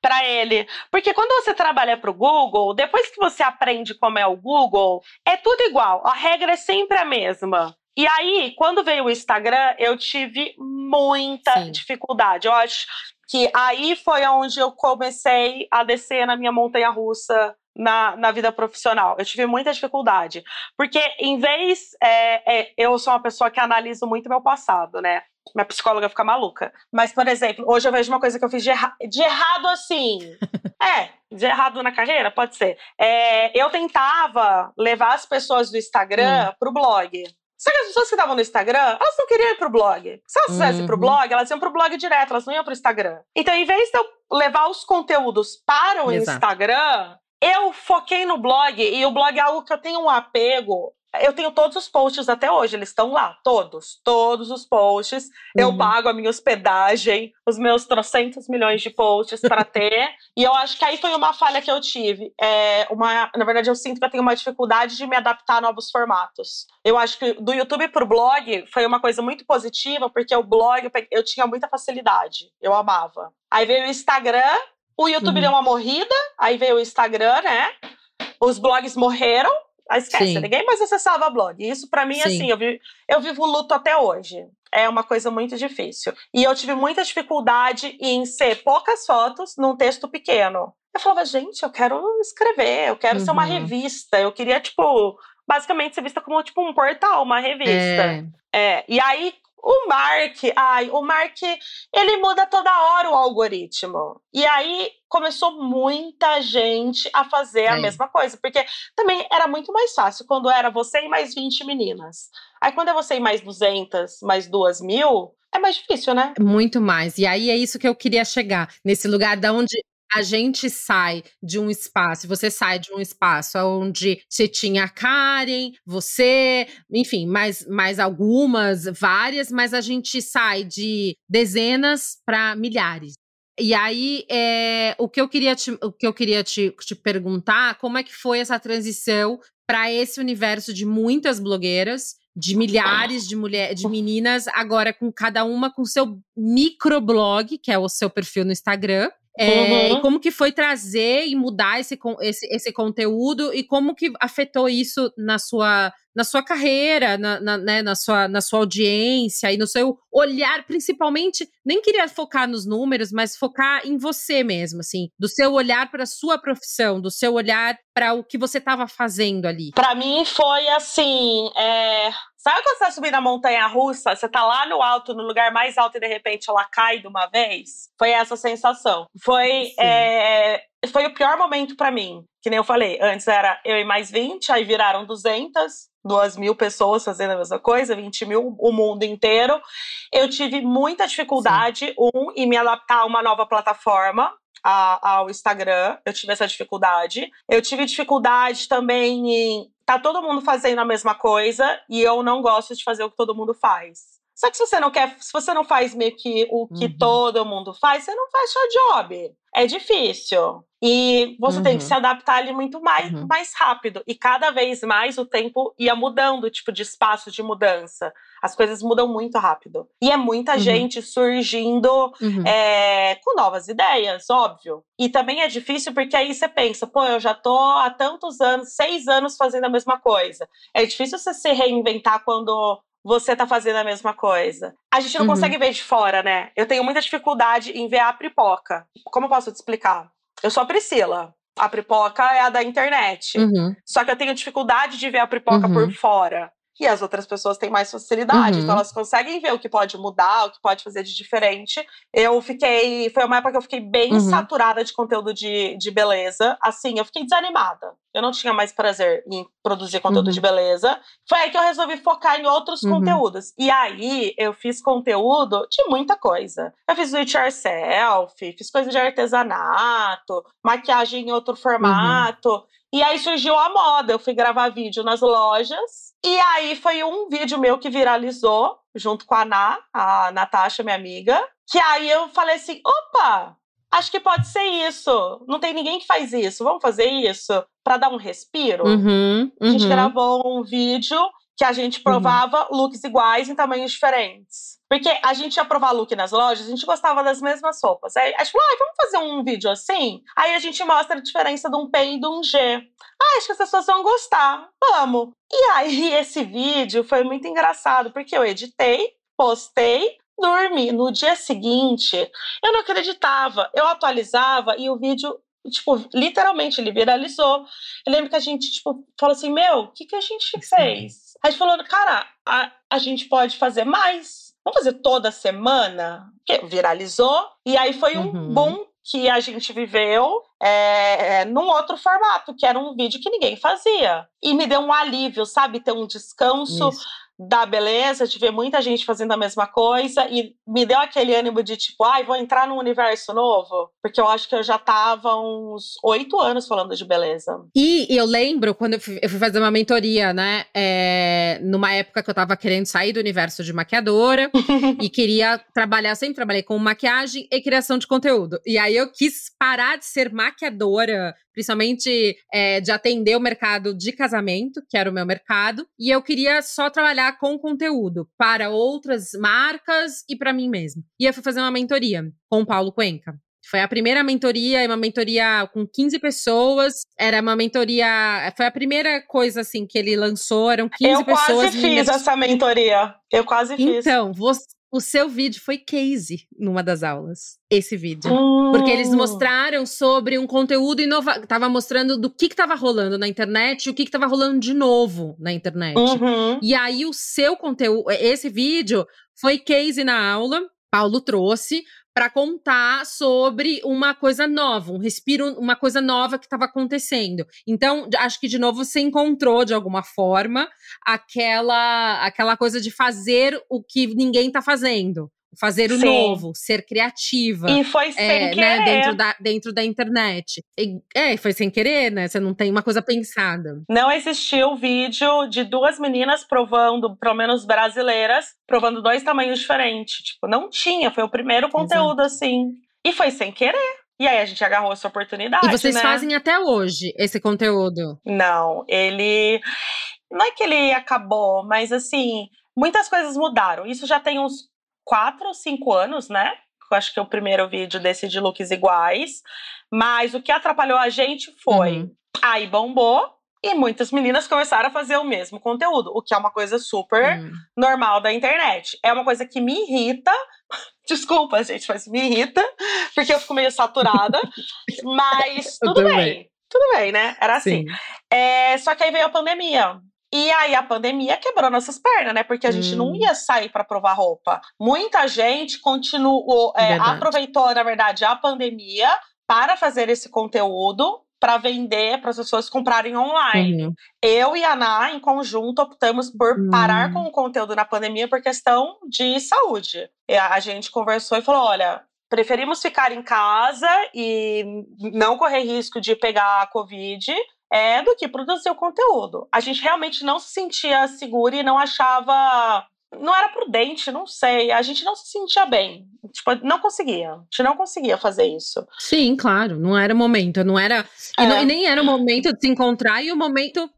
Pra ele. Porque quando você trabalha pro Google, depois que você aprende como é o Google, é tudo igual. A regra é sempre a mesma. E aí, quando veio o Instagram, eu tive muita Sim. dificuldade. Eu acho que aí foi onde eu comecei a descer na minha montanha russa na, na vida profissional. Eu tive muita dificuldade. Porque, em vez. é, é, eu sou uma pessoa que analiso muito meu passado, né? Minha psicóloga fica maluca. Mas, por exemplo, hoje eu vejo uma coisa que eu fiz de, erra- de errado assim. <laughs> é, de errado na carreira? Pode ser. É, eu tentava levar as pessoas do Instagram pro blog. Só que as pessoas que estavam no Instagram, elas não queriam ir pro blog. Se elas quisessem ir pro Uhum. blog, elas iam pro blog direto, elas não iam pro Instagram. Então, em vez de eu levar os conteúdos para o Exato. Instagram, eu foquei no blog. E o blog é algo que eu tenho um apego. Eu tenho todos os posts até hoje, eles estão lá, todos, todos os posts. Eu Uhum. pago a minha hospedagem, os meus trocentos milhões de posts para <laughs> ter. e eu acho que aí foi uma falha que eu tive. É uma, na verdade, eu sinto que eu tenho uma dificuldade de me adaptar a novos formatos. Eu acho que do YouTube pro blog foi uma coisa muito positiva, porque o blog eu, eu tinha muita facilidade. Eu amava. Aí veio o Instagram, o YouTube Uhum. deu uma morrida, aí veio o Instagram, né? Os blogs morreram. Aí esquece, Sim. ninguém mais acessava blog. Isso pra mim, Sim. assim, eu, vi, eu vivo luto até hoje. É uma coisa muito difícil. E eu tive muita dificuldade em ser poucas fotos num texto pequeno. Eu falava, gente, eu quero escrever, eu quero ser uma Uhum. revista. Eu queria, tipo, basicamente ser vista como tipo um portal, uma revista. É, É, e aí o Mark, ai, o Mark, ele muda toda hora o algoritmo. E aí começou muita gente a fazer a É. mesma coisa, porque também era muito mais fácil quando era você e mais 20 meninas. Aí quando é você e mais 200, mais 2 mil, é mais difícil, né? Muito mais. E aí é isso que eu queria chegar. Nesse lugar da onde a gente sai de um espaço, você sai de um espaço onde você tinha a Karen, você, enfim, mais, mais algumas, várias, mas a gente sai de dezenas para milhares. E aí, é, o que eu queria, te, o que eu queria te, te perguntar, como é que foi essa transição para esse universo de muitas blogueiras, de milhares de mulheres, de meninas, agora com cada uma com seu microblog, que é o seu perfil no Instagram. É, Uhum. E como que foi trazer e mudar esse, esse, esse conteúdo e como que afetou isso na sua, na sua carreira, na, na, né, na, sua, na sua audiência e no seu olhar, principalmente, nem queria focar nos números, mas focar em você mesmo, assim, do seu olhar para a sua profissão, do seu olhar para o que você estava fazendo ali. Pra mim foi assim, é, Sabe quando você tá subindo a montanha russa, você tá lá no alto, no lugar mais alto, e de repente ela cai de uma vez? Foi essa sensação. Foi, é, foi o pior momento para mim. Que nem eu falei, antes era eu e mais 20, aí viraram 200, duas mil pessoas fazendo a mesma coisa, 20 mil, o mundo inteiro. Eu tive muita dificuldade, Sim. um, em me adaptar a uma nova plataforma, a, ao Instagram. Eu tive essa dificuldade. Eu tive dificuldade também em. Tá todo mundo fazendo a mesma coisa e eu não gosto de fazer o que todo mundo faz. Só que se você não quer, se você não faz meio que o que uhum. todo mundo faz, você não faz seu job. É difícil. E você uhum. tem que uhum. se adaptar ali muito mais, uhum. mais rápido. E cada vez mais o tempo ia mudando, tipo, de espaço de mudança. As coisas mudam muito rápido. E é muita uhum. gente surgindo é, com novas ideias, óbvio. E também é difícil porque aí você pensa, pô, eu já tô há tantos anos, seis anos fazendo a mesma coisa. É difícil você se reinventar quando você tá fazendo a mesma coisa. A gente não uhum. consegue ver de fora, né? Eu tenho muita dificuldade em ver a pipoca. Como eu posso te explicar? Eu sou a Priscila. A pipoca é a da internet. Uhum. Só que eu tenho dificuldade de ver a pipoca uhum. por fora e as outras pessoas têm mais facilidade, uhum. então elas conseguem ver o que pode mudar, o que pode fazer de diferente. Eu fiquei. Foi uma época que eu fiquei bem uhum. saturada de conteúdo de, de beleza. Assim, eu fiquei desanimada. Eu não tinha mais prazer em produzir conteúdo uhum. de beleza. Foi aí que eu resolvi focar em outros uhum. conteúdos. E aí eu fiz conteúdo de muita coisa. Eu fiz do it yourself, fiz coisa de artesanato, maquiagem em outro uhum. formato. E aí surgiu a moda. Eu fui gravar vídeo nas lojas. E aí foi um vídeo meu que viralizou, junto com a Ná, a Natasha, minha amiga. Que aí eu falei assim: opa, acho que pode ser isso. Não tem ninguém que faz isso. Vamos fazer isso para dar um respiro? Uhum, uhum. A gente uhum. gravou um vídeo que a gente provava uhum. looks iguais em tamanhos diferentes. Porque a gente ia provar look nas lojas, a gente gostava das mesmas roupas. Aí a gente falou, ah, vamos fazer um vídeo assim? Aí a gente mostra a diferença de um P e de um G. Ah, acho que as pessoas vão gostar. Vamos. E aí <laughs> esse vídeo foi muito engraçado, porque eu editei, postei, dormi. No dia seguinte, eu não acreditava. Eu atualizava e o vídeo tipo, literalmente, ele viralizou. Eu lembro que a gente, tipo, falou assim, meu, o que, que a gente fez? A gente falou, cara, a, a gente pode fazer mais. Vamos fazer toda semana? Que viralizou. E aí foi um uhum. boom que a gente viveu é, num outro formato, que era um vídeo que ninguém fazia. E me deu um alívio, sabe? Ter um descanso. Isso da beleza, de ver muita gente fazendo a mesma coisa e me deu aquele ânimo de tipo, ai, vou entrar num universo novo, porque eu acho que eu já tava uns oito anos falando de beleza. E eu lembro quando eu fui, eu fui fazer uma mentoria, né, é, numa época que eu tava querendo sair do universo de maquiadora <laughs> e queria trabalhar, sempre trabalhei com maquiagem e criação de conteúdo. E aí eu quis parar de ser maquiadora principalmente é, de atender o mercado de casamento, que era o meu mercado, e eu queria só trabalhar com conteúdo para outras marcas e para mim mesma. E eu fui fazer uma mentoria com o Paulo Cuenca. Foi a primeira mentoria, uma mentoria com 15 pessoas. Era uma mentoria. Foi a primeira coisa assim que ele lançou, eram 15 eu pessoas. Eu quase fiz essa mentoria. Eu quase fiz. Então, você, o seu vídeo foi case numa das aulas. Esse vídeo. Hum. Porque eles mostraram sobre um conteúdo inovador. Tava mostrando do que, que tava rolando na internet e o que, que tava rolando de novo na internet. Uhum. E aí, o seu conteúdo. Esse vídeo foi case na aula. Paulo trouxe para contar sobre uma coisa nova, um respiro, uma coisa nova que estava acontecendo. Então, acho que de novo você encontrou de alguma forma aquela aquela coisa de fazer o que ninguém está fazendo fazer o Sim. novo, ser criativa. E foi sem é, querer. Né, dentro, da, dentro da internet. E, é, foi sem querer, né? Você não tem uma coisa pensada. Não existiu vídeo de duas meninas provando, pelo menos brasileiras, provando dois tamanhos diferentes. Tipo, não tinha. Foi o primeiro conteúdo, Exato. assim. E foi sem querer. E aí a gente agarrou essa oportunidade. E vocês né? fazem até hoje esse conteúdo? Não, ele. Não é que ele acabou, mas assim, muitas coisas mudaram. Isso já tem uns quatro ou cinco anos, né? Eu acho que é o primeiro vídeo desse de looks iguais. Mas o que atrapalhou a gente foi. Uhum. Aí bombou, e muitas meninas começaram a fazer o mesmo conteúdo, o que é uma coisa super uhum. normal da internet. É uma coisa que me irrita. <laughs> Desculpa, gente, mas me irrita, porque eu fico meio saturada. <laughs> mas tudo bem. Tudo bem, né? Era assim. É, só que aí veio a pandemia. E aí a pandemia quebrou nossas pernas, né? Porque a gente não Hum. ia sair para provar roupa. Muita gente continuou, é, aproveitou, na verdade, a pandemia para fazer esse conteúdo para vender para as pessoas comprarem online. Uhum. Eu e a Ana, em conjunto, optamos por parar Hum. com o conteúdo na pandemia por questão de saúde. A gente conversou e falou: olha. Preferimos ficar em casa e não correr risco de pegar a Covid é, do que produzir o conteúdo. A gente realmente não se sentia segura e não achava. Não era prudente, não sei. A gente não se sentia bem. Tipo, não conseguia. A gente não conseguia fazer isso. Sim, claro, não era o momento, não era. E, É. não- e nem era o momento de se encontrar e o momento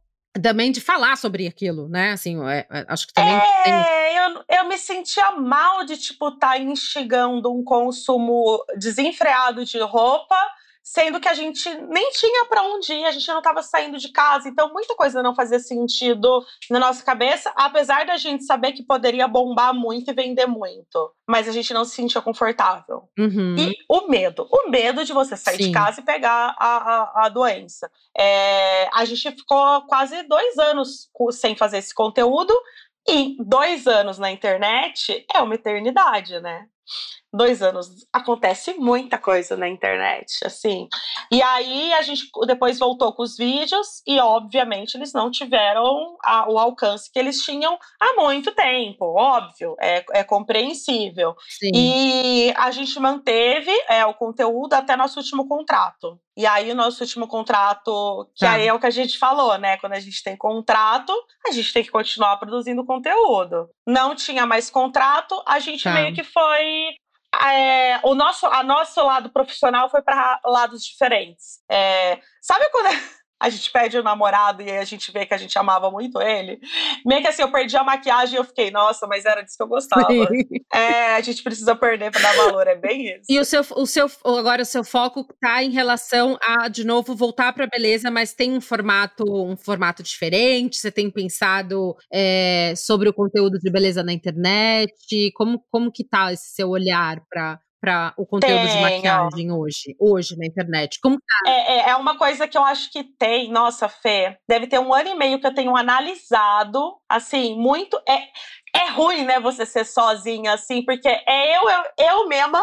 também de falar sobre aquilo, né? Assim, é, é, acho que também tem. É, eu, eu me sentia mal de, tipo, estar tá instigando um consumo desenfreado de roupa, sendo que a gente nem tinha para onde ir, a gente não estava saindo de casa, então muita coisa não fazia sentido na nossa cabeça, apesar da gente saber que poderia bombar muito e vender muito, mas a gente não se sentia confortável. Uhum. E o medo, o medo de você sair Sim. de casa e pegar a, a, a doença. É, a gente ficou quase dois anos sem fazer esse conteúdo, e dois anos na internet é uma eternidade, né? Dois anos acontece muita coisa na internet, assim. E aí a gente depois voltou com os vídeos e, obviamente, eles não tiveram a- o alcance que eles tinham há muito tempo, óbvio, é, é compreensível. Sim. E a gente manteve é, o conteúdo até nosso último contrato. E aí, o nosso último contrato, que Tá. aí é o que a gente falou, né? Quando a gente tem contrato, a gente tem que continuar produzindo conteúdo. Não tinha mais contrato, a gente Tá. meio que foi. É, o nosso, a nosso lado profissional foi para lados diferentes. É, sabe quando a gente pede o namorado e aí a gente vê que a gente amava muito ele? Meio que assim, eu perdi a maquiagem e eu fiquei, nossa, mas era disso que eu gostava. É, a gente precisa perder para dar valor, é bem isso. E o seu, o seu, agora o seu foco tá em relação a, de novo, voltar para beleza, mas tem um formato, um formato diferente. Você tem pensado é, sobre o conteúdo de beleza na internet? Como, como que tá esse seu olhar para para o conteúdo de Tenho. maquiagem hoje, hoje na internet? Como tá? É, é, é uma coisa que eu acho que tem, nossa, Fê, deve ter um ano e meio que eu tenho analisado, assim, muito. É, é ruim, né, você ser sozinha, assim, porque é eu, eu, eu mesma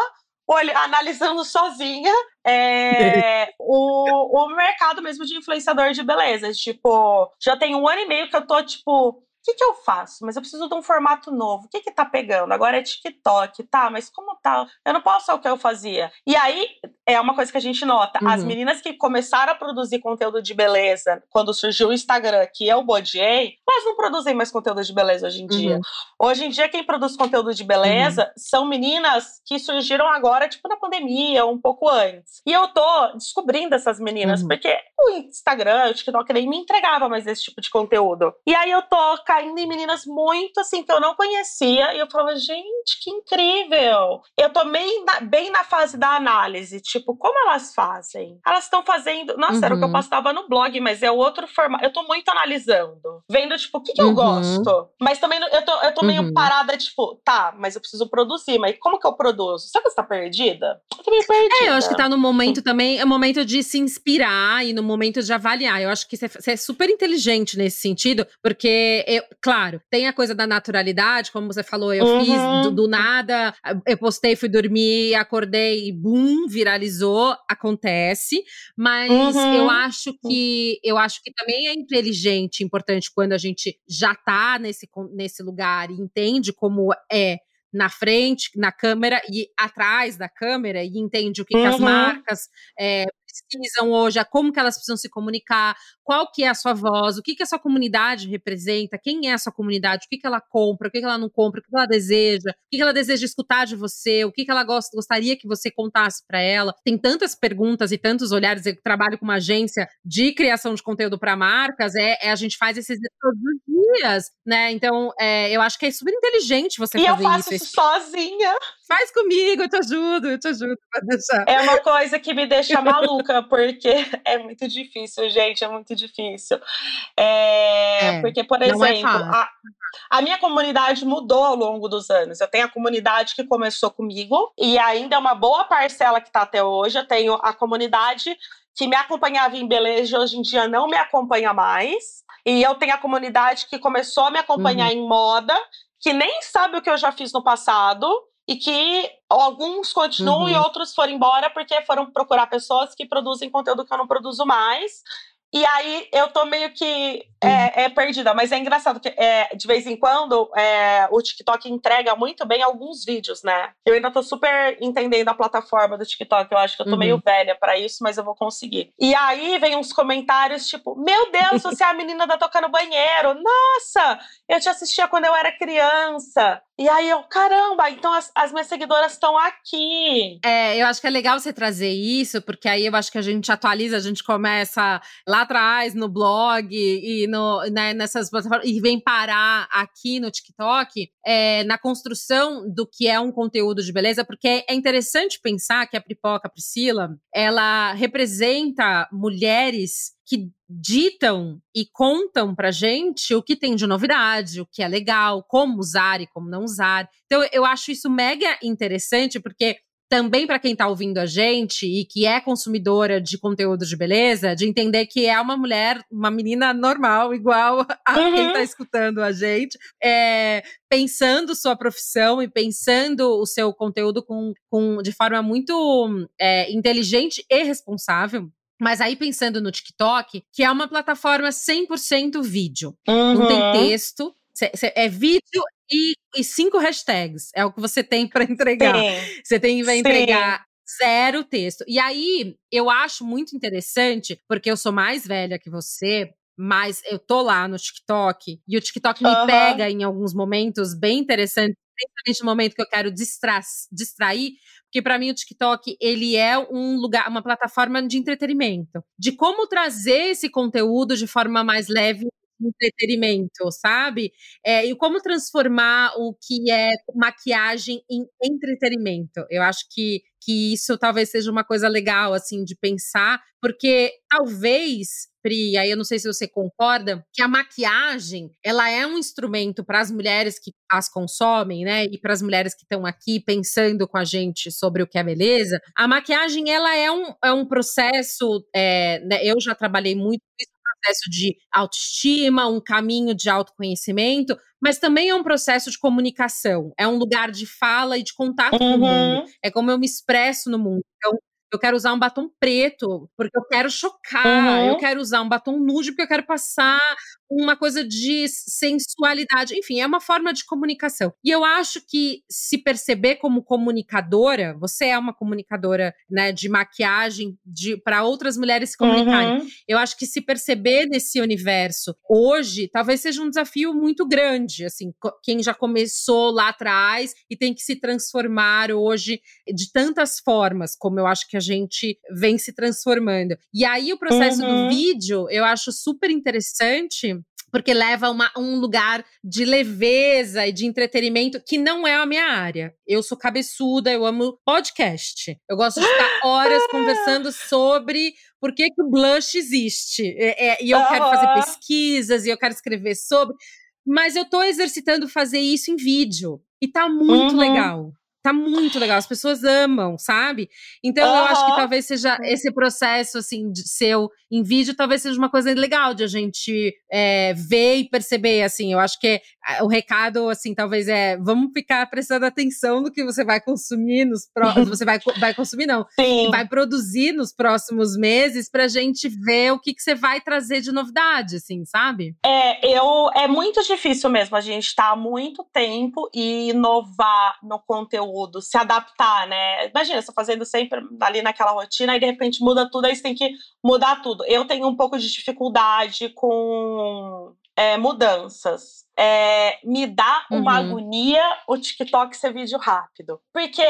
olha, analisando sozinha é, <laughs> o, o mercado mesmo de influenciador de beleza. Tipo, já tem um ano e meio que eu tô, tipo. O que, que eu faço? Mas eu preciso de um formato novo. O que, que tá pegando? Agora é TikTok, tá? Mas como tá? Eu não posso ser o que eu fazia. E aí, é uma coisa que a gente nota. As Uhum. meninas que começaram a produzir conteúdo de beleza quando surgiu o Instagram, que eu bodiei, elas não produzem mais conteúdo de beleza hoje em dia. Uhum. Hoje em dia, quem produz conteúdo de beleza são meninas que surgiram agora, tipo, na pandemia, um pouco antes. E eu tô descobrindo essas meninas, Uhum. porque o Instagram, o TikTok nem me entregava mais esse tipo de conteúdo. E aí eu tô caindo em meninas muito assim que eu não conhecia, e eu falava, gente, que incrível! Eu tô bem na, bem na fase da análise, tipo, como elas fazem? Elas estão fazendo. Nossa, era o que eu Uhum. postava no blog, mas é outro formato. Eu tô muito analisando, vendo, tipo, o que, que eu Uhum. gosto. Mas também eu tô, eu tô meio Uhum. parada, tipo, tá, mas eu preciso produzir, mas como que eu produzo? Será que você tá perdida? Eu tô meio perdida. É, eu acho que tá no momento também, é o momento de se inspirar e no momento de avaliar. Eu acho que você você é super inteligente nesse sentido, porque, eu, claro, tem a coisa da naturalidade, como você falou, eu Uhum. fiz do, do nada, eu postei, fui dormir, acordei e bum, viralizou, acontece. Mas Uhum. eu acho que eu acho que também é inteligente, importante quando a gente já tá nesse, nesse lugar e entende como é na frente, na câmera e atrás da câmera e entende o que, que as Uhum. marcas é, precisam hoje, a como que elas precisam se comunicar, qual que é a sua voz, o que, que a sua comunidade representa, quem é a sua comunidade, o que, que ela compra, o que, que ela não compra, o que, que ela deseja, o que, que ela deseja escutar de você, o que, que ela gosta, gostaria que você contasse para ela. Tem tantas perguntas e tantos olhares. Eu trabalho com uma agência de criação de conteúdo para marcas, é, é, a gente faz esses todos os dias, né? Então, é, eu acho que é super inteligente você E eu fazer faço isso. isso sozinha. Faz comigo, eu te ajudo, eu te ajudo. É uma coisa que me deixa maluca, porque <laughs> é muito difícil, gente, é muito difícil. É, É, porque, por é exemplo, a, a minha comunidade mudou ao longo dos anos. Eu tenho a comunidade que começou comigo, e ainda é uma boa parcela que está até hoje. Eu tenho a comunidade que me acompanhava em beleza, hoje em dia não me acompanha mais. E eu tenho a comunidade que começou a me acompanhar uhum. em moda, que nem sabe o que eu já fiz no passado e que alguns continuam uhum. e outros foram embora porque foram procurar pessoas que produzem conteúdo que eu não produzo mais. E aí eu tô meio que é, é perdida, mas é engraçado que é, de vez em quando é, o TikTok entrega muito bem alguns vídeos, né? Eu ainda tô super entendendo a plataforma do TikTok, eu acho que eu tô uhum. meio velha para isso, mas eu vou conseguir. E aí vem uns comentários tipo: Meu Deus, você é a menina da Toca no Banheiro, nossa, eu te assistia quando eu era criança. E aí eu, caramba, então as, as minhas seguidoras estão aqui. É, eu acho que é legal você trazer isso, porque aí eu acho que a gente atualiza, a gente começa lá atrás no blog e no, né, nessas plataformas e vem parar aqui no TikTok é, na construção do que é um conteúdo de beleza, porque é interessante pensar que a Pipoca Priscila ela representa mulheres que ditam e contam pra gente o que tem de novidade, o que é legal, como usar e como não usar. Então eu acho isso mega interessante porque também para quem está ouvindo a gente e que é consumidora de conteúdo de beleza, de entender que é uma mulher, uma menina normal, igual <laughs> a uhum. quem está escutando a gente, é, pensando sua profissão e pensando o seu conteúdo com, com de forma muito é, inteligente e responsável. Mas aí pensando no TikTok, que é uma plataforma 100% vídeo. Uhum. Não tem uhum. texto, é vídeo e, e, cinco hashtags. É o que você tem para entregar. Sim. Você tem vai entregar zero texto. E aí eu acho muito interessante, porque eu sou mais velha que você. Mas eu tô lá no TikTok e o TikTok me uhum. pega em alguns momentos bem interessantes, principalmente no momento que eu quero distra distrair, porque para mim o TikTok ele é um lugar, uma plataforma de entretenimento, de como trazer esse conteúdo de forma mais leve entretenimento, sabe? É, e como transformar o que é maquiagem em entretenimento. Eu acho que, que isso talvez seja uma coisa legal, assim, de pensar, porque talvez Pri, aí eu não sei se você concorda, que a maquiagem, ela é um instrumento para as mulheres que as consomem, né? E para as mulheres que estão aqui pensando com a gente sobre o que é beleza. A maquiagem, ela é um, é um processo, é, né, eu já trabalhei muito processo de autoestima, um caminho de autoconhecimento, mas também é um processo de comunicação. É um lugar de fala e de contato uhum. com o mundo. Uhum. É como eu me expresso no mundo. Então, eu quero usar um batom preto, porque eu quero chocar. Uhum. Eu quero usar um batom nude, porque eu quero passar uma coisa de sensualidade. Enfim, é uma forma de comunicação. E eu acho que se perceber como comunicadora, você é uma comunicadora né, de maquiagem para outras mulheres se comunicarem. Uhum. Eu acho que se perceber nesse universo hoje, talvez seja um desafio muito grande. Assim, quem já começou lá atrás e tem que se transformar hoje de tantas formas, como eu acho que a gente vem se transformando. E aí o processo uhum. do vídeo, eu acho super interessante porque leva uma, um lugar de leveza e de entretenimento que não é a minha área. Eu sou cabeçuda, eu amo podcast. Eu gosto de ficar <gasps> horas conversando sobre por que, que o blush existe. É, é, e eu quero fazer pesquisas e eu quero escrever sobre. Mas eu tô exercitando fazer isso em vídeo. E tá muito uhum. legal. Tá muito legal, as pessoas amam, sabe? Então uhum. eu acho que talvez seja esse processo, assim, de seu em vídeo, talvez seja uma coisa legal de a gente é, ver e perceber, assim. Eu acho que é, o recado, assim, talvez é, vamos ficar prestando atenção no que você vai consumir nos próximos, <laughs> você vai, vai consumir não, Sim. vai produzir nos próximos meses pra gente ver o que, que você vai trazer de novidade, assim, sabe? É, eu, é muito difícil mesmo a gente estar tá há muito tempo e inovar no conteúdo conteúdo, se adaptar, né? Imagina, você fazendo sempre ali naquela rotina e de repente muda tudo, aí você tem que mudar tudo. Eu tenho um pouco de dificuldade com é, mudanças é, me dá uma uhum. agonia o TikTok ser vídeo rápido. Porque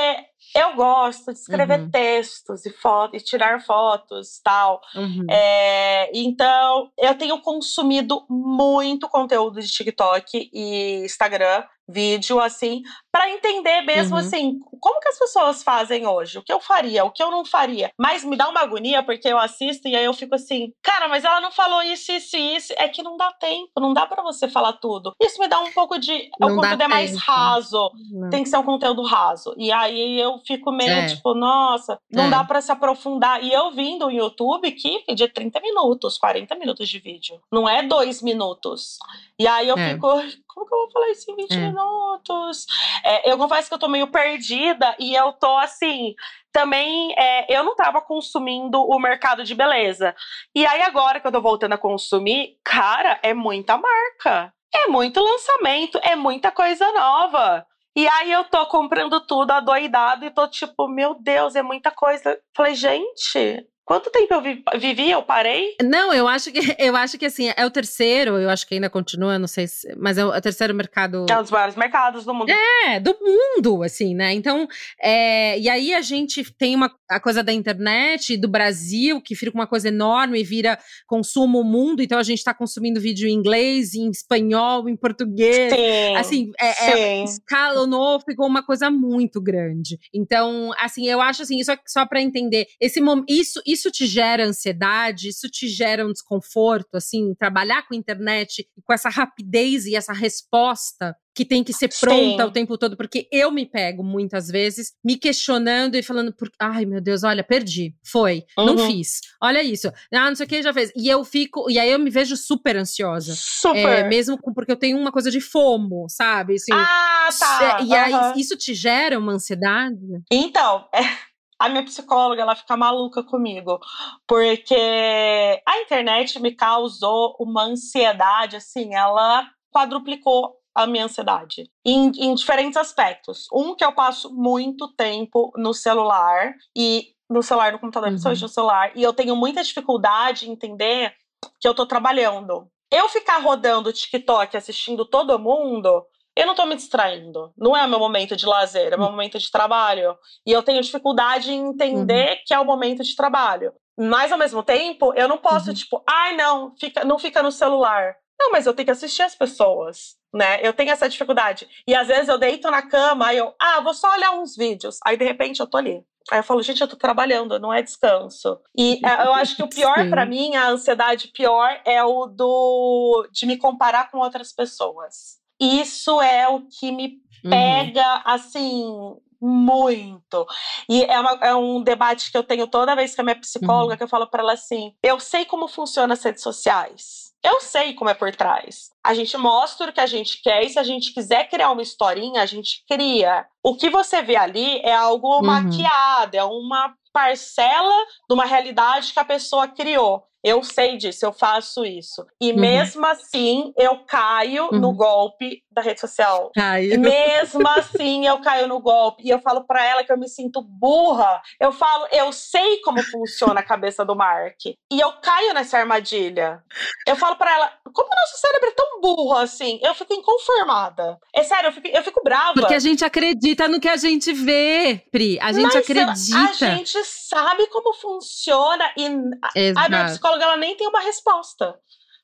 eu gosto de escrever uhum. textos e fotos e tirar fotos tal. Uhum. É, então, eu tenho consumido muito conteúdo de TikTok e Instagram, vídeo, assim, para entender mesmo, uhum. assim, como que as pessoas fazem hoje, o que eu faria, o que eu não faria. Mas me dá uma agonia porque eu assisto e aí eu fico assim, cara, mas ela não falou isso, isso e isso. É que não dá tempo, não dá para você falar tudo. Isso me dá um pouco de. O conteúdo é mais raso. Não. Tem que ser um conteúdo raso. E aí eu fico meio é. tipo, nossa, não é. dá para se aprofundar. E eu vim do YouTube que de 30 minutos, 40 minutos de vídeo. Não é dois minutos. E aí eu é. fico, como que eu vou falar isso em 20 é. minutos? É, eu confesso que eu tô meio perdida e eu tô assim. Também é, eu não tava consumindo o mercado de beleza. E aí, agora que eu tô voltando a consumir, cara, é muita marca. É muito lançamento, é muita coisa nova. E aí eu tô comprando tudo adoidado e tô tipo, meu Deus, é muita coisa. Falei, gente, Quanto tempo eu vivi? Eu parei? Não, eu acho que <laughs> eu acho que assim, é o terceiro, eu acho que ainda continua, não sei se, mas é o, é o terceiro mercado. É um dos maiores mercados do mundo. É, do mundo, assim, né? Então, é, e aí a gente tem uma a coisa da internet, do Brasil, que fica uma coisa enorme e vira consumo mundo, então a gente está consumindo vídeo em inglês, em espanhol, em português. Sim, assim, é, sim. é escalonou, ficou uma coisa muito grande. Então, assim, eu acho assim, isso é só para entender, esse isso, isso isso te gera ansiedade, isso te gera um desconforto, assim, trabalhar com internet com essa rapidez e essa resposta que tem que ser pronta Sim. o tempo todo, porque eu me pego muitas vezes me questionando e falando, por, ai meu Deus, olha, perdi, foi, uhum. não fiz, olha isso, ah, não sei o que já fez, e eu fico, e aí eu me vejo super ansiosa, super, é, mesmo com, porque eu tenho uma coisa de fomo, sabe, assim, ah, tá, e aí uhum. isso te gera uma ansiedade? Então, é a minha psicóloga ela fica maluca comigo, porque a internet me causou uma ansiedade, assim, ela quadruplicou a minha ansiedade em, em diferentes aspectos. Um que eu passo muito tempo no celular e no celular, no computador, uhum. principalmente no celular, e eu tenho muita dificuldade em entender que eu tô trabalhando. Eu ficar rodando o TikTok assistindo todo mundo, eu não tô me distraindo. Não é meu momento de lazer, é meu momento de trabalho. E eu tenho dificuldade em entender uhum. que é o momento de trabalho. Mas ao mesmo tempo, eu não posso, uhum. tipo, ai, não, fica, não fica no celular. Não, mas eu tenho que assistir as pessoas, né? Eu tenho essa dificuldade. E às vezes eu deito na cama, aí eu, ah, vou só olhar uns vídeos. Aí de repente eu tô ali. Aí eu falo, gente, eu tô trabalhando, não é descanso. E é, eu acho que o pior para mim, a ansiedade pior, é o do de me comparar com outras pessoas. Isso é o que me uhum. pega, uhum. assim, muito. E é, uma, é, um debate que eu tenho toda vez que a minha psicóloga, uhum. que eu falo para ela assim: eu sei como funcionam as redes sociais. Eu sei como é por trás. A gente mostra o que a gente quer e se a gente quiser criar uma historinha, a gente cria. O que você vê ali é algo uhum. maquiado, é uma parcela de uma realidade que a pessoa criou. Eu sei disso, eu faço isso. E uhum. mesmo assim, eu caio uhum. no golpe da rede social. Caiu. Mesmo assim, eu caio no golpe. E eu falo para ela que eu me sinto burra. Eu falo, eu sei como funciona a cabeça do Mark. E eu caio nessa armadilha. Eu falo para ela, como o nosso cérebro é tão burro assim? Eu fico inconformada. É sério, eu fico, eu fico brava. Porque a gente acredita no que a gente vê, Pri. A gente Mas acredita. A gente sabe como funciona. E Exato. a minha psicóloga psicóloga ela nem tem uma resposta.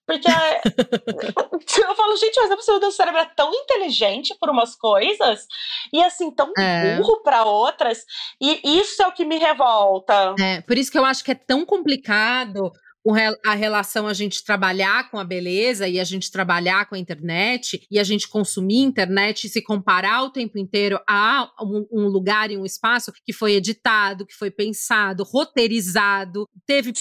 Porque <laughs> eu falo, gente, mas a pessoa do cérebro é tão inteligente por umas coisas e assim, tão é. burro para outras. E isso é o que me revolta. É, por isso que eu acho que é tão complicado a relação a gente trabalhar com a beleza e a gente trabalhar com a internet e a gente consumir internet e se comparar o tempo inteiro a um, um lugar e um espaço que foi editado, que foi pensado, roteirizado, teve,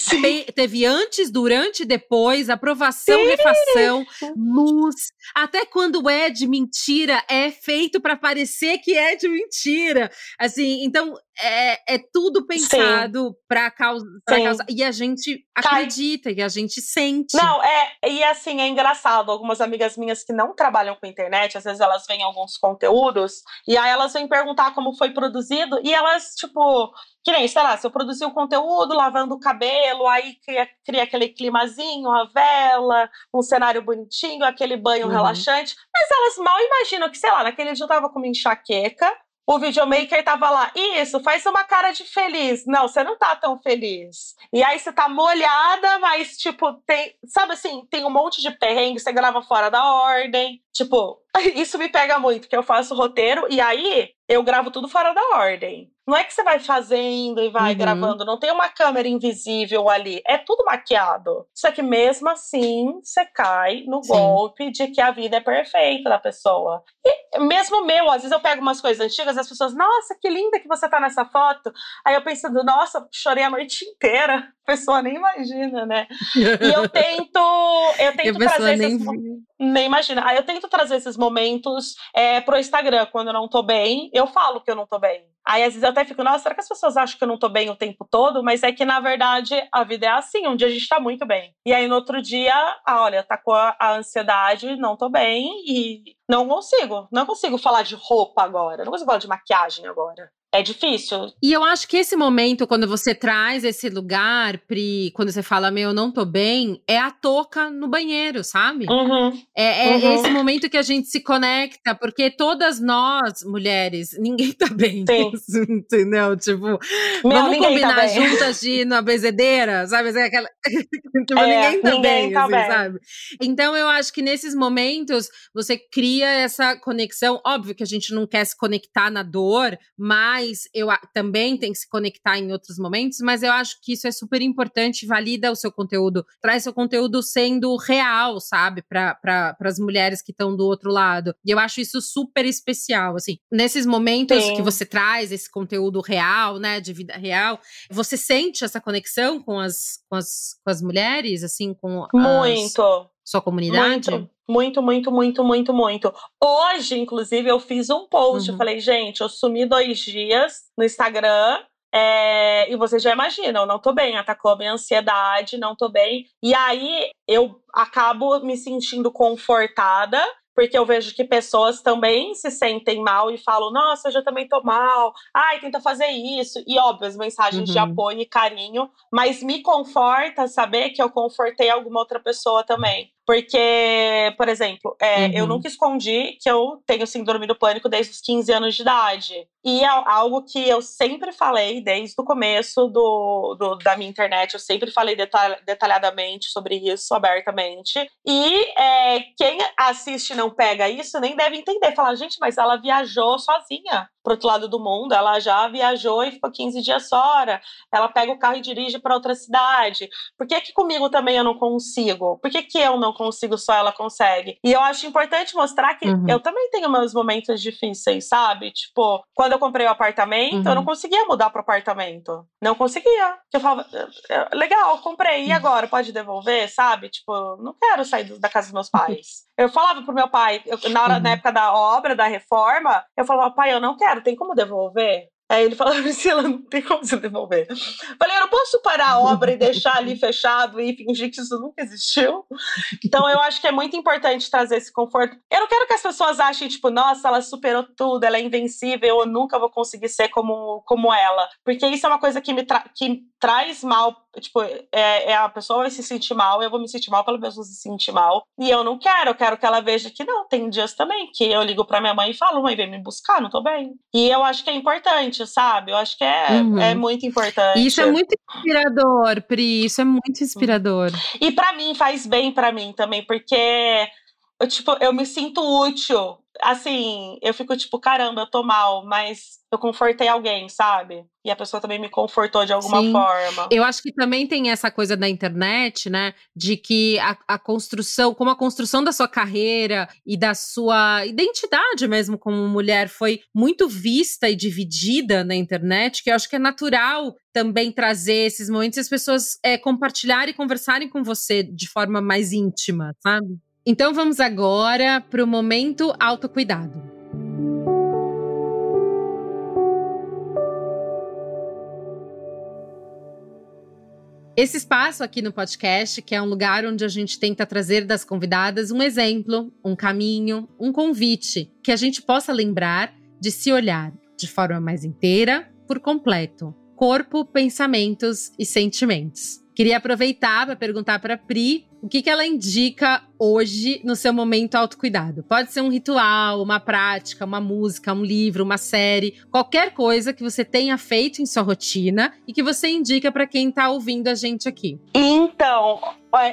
teve antes, durante e depois, aprovação, Sim. refação, luz. Até quando é de mentira, é feito para parecer que é de mentira. Assim, então é, é tudo pensado para causa, causar. E a gente acredita, e a gente sente. Não, é. E assim, é engraçado. Algumas amigas minhas que não trabalham com internet, às vezes elas veem alguns conteúdos, e aí elas vêm perguntar como foi produzido, e elas, tipo. Que nem, sei lá, se eu produzir um conteúdo lavando o cabelo, aí cria, cria aquele climazinho, a vela, um cenário bonitinho, aquele banho uhum. relaxante. Mas elas mal imaginam que, sei lá, naquele dia eu tava com uma enxaqueca, o videomaker tava lá, isso, faz uma cara de feliz. Não, você não tá tão feliz. E aí você tá molhada, mas, tipo, tem. Sabe assim, tem um monte de perrengue, você grava fora da ordem. Tipo, <laughs> Isso me pega muito, que eu faço roteiro e aí eu gravo tudo fora da ordem. Não é que você vai fazendo e vai uhum. gravando, não tem uma câmera invisível ali, é tudo maquiado. Só que mesmo assim, você cai no Sim. golpe de que a vida é perfeita da pessoa. E mesmo meu, às vezes eu pego umas coisas antigas, as pessoas, nossa, que linda que você tá nessa foto. Aí eu pensando, nossa, chorei a noite inteira. A <laughs> pessoa nem imagina, né? E eu <laughs> tento, eu tento trazer nem esses nem imagina. Aí eu tento trazer esses momentos é, pro Instagram quando eu não tô bem. Eu falo que eu não tô bem. Aí às vezes eu até fico, nossa, será que as pessoas acham que eu não tô bem o tempo todo? Mas é que na verdade a vida é assim, um dia a gente tá muito bem. E aí no outro dia, ah, olha, tá com a, a ansiedade, não tô bem e não consigo. Não consigo falar de roupa agora, não consigo falar de maquiagem agora é difícil. E eu acho que esse momento, quando você traz esse lugar, Pri, quando você fala, meu, eu não tô bem, é a touca no banheiro, sabe? Uhum. É, é uhum. esse momento que a gente se conecta, porque todas nós, mulheres, <laughs> ninguém tá bem. Sim. Entendeu? Tipo, meu, vamos tá combinar tá juntas de ir na bezedeira, sabe? Assim, aquela... <laughs> tipo, é, ninguém tá ninguém bem, tá assim, bem. sabe? Então eu acho que nesses momentos você cria essa conexão. Óbvio que a gente não quer se conectar na dor, mas mas eu também tem que se conectar em outros momentos, mas eu acho que isso é super importante, valida o seu conteúdo, traz seu conteúdo sendo real, sabe, para pra, as mulheres que estão do outro lado. E eu acho isso super especial, assim, nesses momentos Sim. que você traz esse conteúdo real, né, de vida real, você sente essa conexão com as, com as, com as mulheres, assim, com Muito. As, sua comunidade? Muito. Muito, muito, muito, muito, muito. Hoje, inclusive, eu fiz um post. Uhum. Eu falei, gente, eu sumi dois dias no Instagram. É, e vocês já imaginam, não tô bem, atacou a minha ansiedade, não tô bem. E aí eu acabo me sentindo confortada porque eu vejo que pessoas também se sentem mal e falam, nossa, eu já também tô mal, ai, tenta fazer isso. E óbvio, as mensagens uhum. de apoio e carinho, mas me conforta saber que eu confortei alguma outra pessoa também. Porque, por exemplo, é, uhum. eu nunca escondi que eu tenho síndrome do pânico desde os 15 anos de idade. E é algo que eu sempre falei desde o começo do, do da minha internet. Eu sempre falei detalh detalhadamente sobre isso, abertamente. E é, quem assiste e não pega isso nem deve entender. Falar, gente, mas ela viajou sozinha para outro lado do mundo. Ela já viajou e ficou 15 dias fora. Ela pega o carro e dirige para outra cidade. Por que, que comigo também eu não consigo? Por que, que eu não consigo, só ela consegue? E eu acho importante mostrar que uhum. eu também tenho meus momentos difíceis, sabe? Tipo, quando eu comprei o apartamento, uhum. eu não uhum. conseguia mudar pro apartamento. Não conseguia. Eu falava, legal, comprei. E uhum. agora? Pode devolver, sabe? Tipo, não quero sair da casa dos meus pais. Eu falava pro meu pai, eu, na, hora, uhum. na época da obra, da reforma, eu falava, pai, eu não quero, tem como devolver? Aí ele falou, <laughs> Priscila, não tem como você devolver. Falei, eu não posso parar a obra e deixar ali fechado e fingir que isso nunca existiu. Então eu acho que é muito importante trazer esse conforto. Eu não quero que as pessoas achem, tipo, nossa, ela superou tudo, ela é invencível, eu nunca vou conseguir ser como, como ela. Porque isso é uma coisa que me, tra que traz mal, tipo, é, é, a pessoa vai se sentir mal, eu vou me sentir mal pela pessoa se sentir mal. E eu não quero, eu quero que ela veja que não, tem dias também que eu ligo pra minha mãe e falo, mãe, vem me buscar, não tô bem. E eu acho que é importante, sabe? Eu acho que é, uhum. é muito importante. Isso é muito inspirador, Pri, isso é muito inspirador. E para mim faz bem para mim também, porque eu, tipo, eu me sinto útil. Assim, eu fico tipo, caramba, eu tô mal, mas eu confortei alguém, sabe? E a pessoa também me confortou de alguma Sim. forma. Eu acho que também tem essa coisa da internet, né? De que a, a, construção, como a construção da sua carreira e da sua identidade mesmo como mulher foi muito vista e dividida na internet, que eu acho que é natural também trazer esses momentos e as pessoas é, compartilharem e conversarem com você de forma mais íntima, sabe? Então vamos agora para o momento autocuidado. Esse espaço aqui no podcast, que é um lugar onde a gente tenta trazer das convidadas um exemplo, um caminho, um convite, que a gente possa lembrar de se olhar de forma mais inteira, por completo, corpo, pensamentos e sentimentos. Queria aproveitar para perguntar para Pri o que, que ela indica hoje no seu momento autocuidado. Pode ser um ritual, uma prática, uma música, um livro, uma série, qualquer coisa que você tenha feito em sua rotina e que você indica para quem está ouvindo a gente aqui. Então,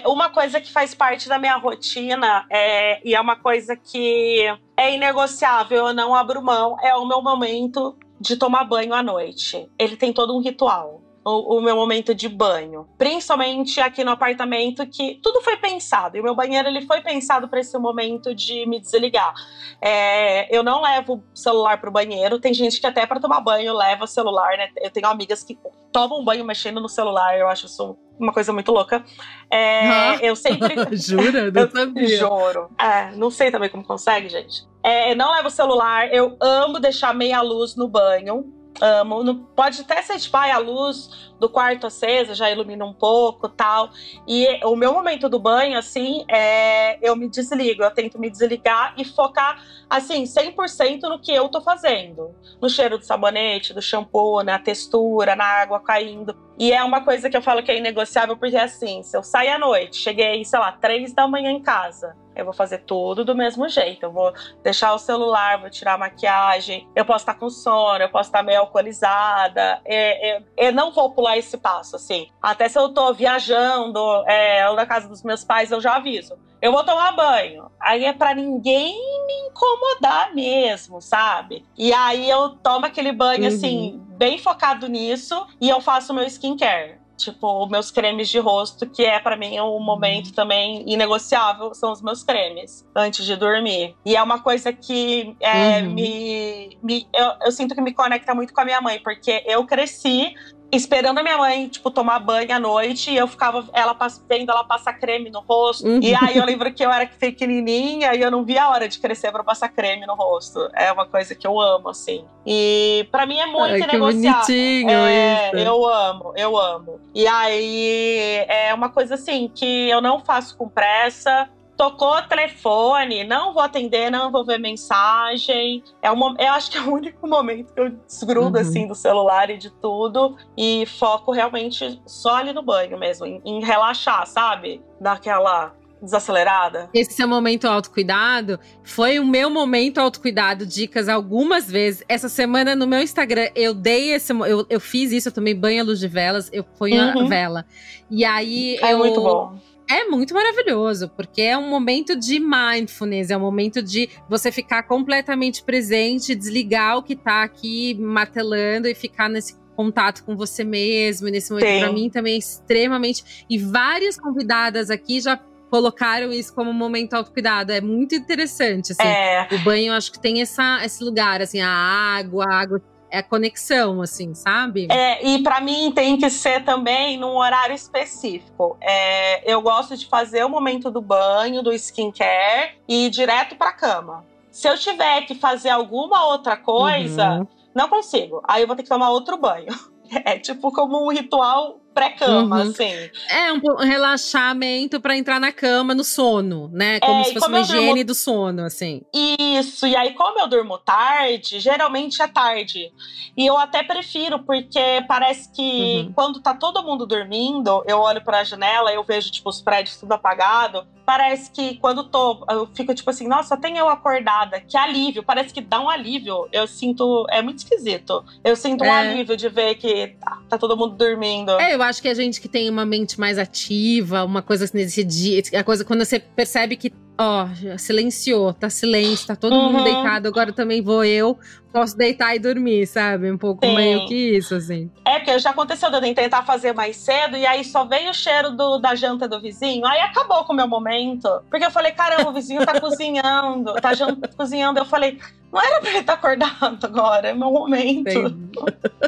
uma coisa que faz parte da minha rotina é, e é uma coisa que é inegociável, eu não abro mão, é o meu momento de tomar banho à noite. Ele tem todo um ritual o, o, meu momento de banho. Principalmente aqui no apartamento, que tudo foi pensado. E o meu banheiro ele foi pensado para esse momento de me desligar. É, eu não levo celular pro banheiro. Tem gente que até para tomar banho leva celular, né? Eu tenho amigas que tomam banho mexendo no celular. Eu acho isso uma coisa muito louca. É, ah, eu sempre. <laughs> Jura? Não sabia. Juro. É, não sei também como consegue, gente. É, não levo celular. Eu amo deixar meia luz no banho amo. Não, pode até ser tipo, a luz do quarto acesa já ilumina um pouco tal. E o meu momento do banho, assim, é eu me desligo, eu tento me desligar e focar, assim, 100% no que eu tô fazendo. No cheiro do sabonete, do shampoo, na textura, na água caindo. E é uma coisa que eu falo que é inegociável, porque assim, se eu sair à noite, cheguei, sei lá, três da manhã em casa, eu vou fazer tudo do mesmo jeito. Eu vou deixar o celular, vou tirar a maquiagem. Eu posso estar com sono, eu posso estar meio alcoolizada. É, é, eu não vou pular esse passo, assim. Até se eu tô viajando é, na casa dos meus pais, eu já aviso. Eu vou tomar banho. Aí é para ninguém me incomodar mesmo, sabe? E aí eu tomo aquele banho, assim, uhum. assim, bem focado nisso. E eu faço meu skincare tipo, meus cremes de rosto, que é para mim um momento também inegociável, são os meus cremes antes de dormir. E é uma coisa que é, uhum. me, me eu, eu, sinto que me conecta muito com a minha mãe, porque eu cresci esperando a minha mãe, tipo, tomar banho à noite, e eu ficava ela vendo ela passar creme no rosto. Uhum. E aí eu lembro que eu era pequenininha e eu não via a hora de crescer para passar creme no rosto. É uma coisa que eu amo, assim. E para mim é muito Ai, negociável. É, isso. eu amo, eu amo. E aí é uma coisa assim que eu não faço com pressa tocou o telefone, não vou atender, não vou ver mensagem. É uma, eu acho que é o único <laughs> momento que eu desgrudo uhum. assim do celular e de tudo e foco realmente só ali no banho mesmo, em, em relaxar, sabe? Daquela desacelerada. Esse seu momento autocuidado foi o meu momento autocuidado, dicas algumas vezes. Essa semana no meu Instagram eu dei esse eu, eu fiz isso, eu tomei banho à luz de velas, eu ponho uhum. a vela. E aí é eu muito bom é muito maravilhoso, porque é um momento de mindfulness, é um momento de você ficar completamente presente, desligar o que tá aqui martelando e ficar nesse contato com você mesmo, nesse momento para mim também é extremamente e várias convidadas aqui já colocaram isso como momento autocuidado. É muito interessante, assim. É. O banho, acho que tem essa, esse lugar, assim, a água, a água é conexão, assim, sabe? É, e para mim tem que ser também num horário específico. É, eu gosto de fazer o momento do banho, do skincare e ir direto pra cama. Se eu tiver que fazer alguma outra coisa, uhum. não consigo. Aí eu vou ter que tomar outro banho. <laughs> É tipo como um ritual pré-cama, uhum. assim. É, um relaxamento para entrar na cama no sono, né? Como é, se fosse como uma higiene durmo... do sono, assim. Isso, e aí como eu durmo tarde, geralmente é tarde. E eu até prefiro, porque parece que uhum. quando tá todo mundo dormindo, eu olho para a janela, eu vejo, tipo, os prédios tudo apagado. Parece que quando tô, eu fico tipo assim, nossa, tem eu acordada, que alívio, parece que dá um alívio. Eu sinto, é muito esquisito. Eu sinto um é. alívio de ver que tá, tá todo mundo dormindo. É, eu acho que a gente que tem uma mente mais ativa, uma coisa assim nesse dia, a coisa quando você percebe que ó, silenciou, tá silêncio, tá todo uhum. mundo deitado, agora também vou eu, posso deitar e dormir, sabe? Um pouco Sim. meio que isso, assim. É, porque já aconteceu de eu tentar fazer mais cedo e aí só veio o cheiro do, da janta do vizinho, aí acabou com o meu momento. Porque eu falei, caramba, o vizinho tá <laughs> cozinhando, tá janta, cozinhando. Eu falei, não era pra ele estar tá acordado agora, é meu momento.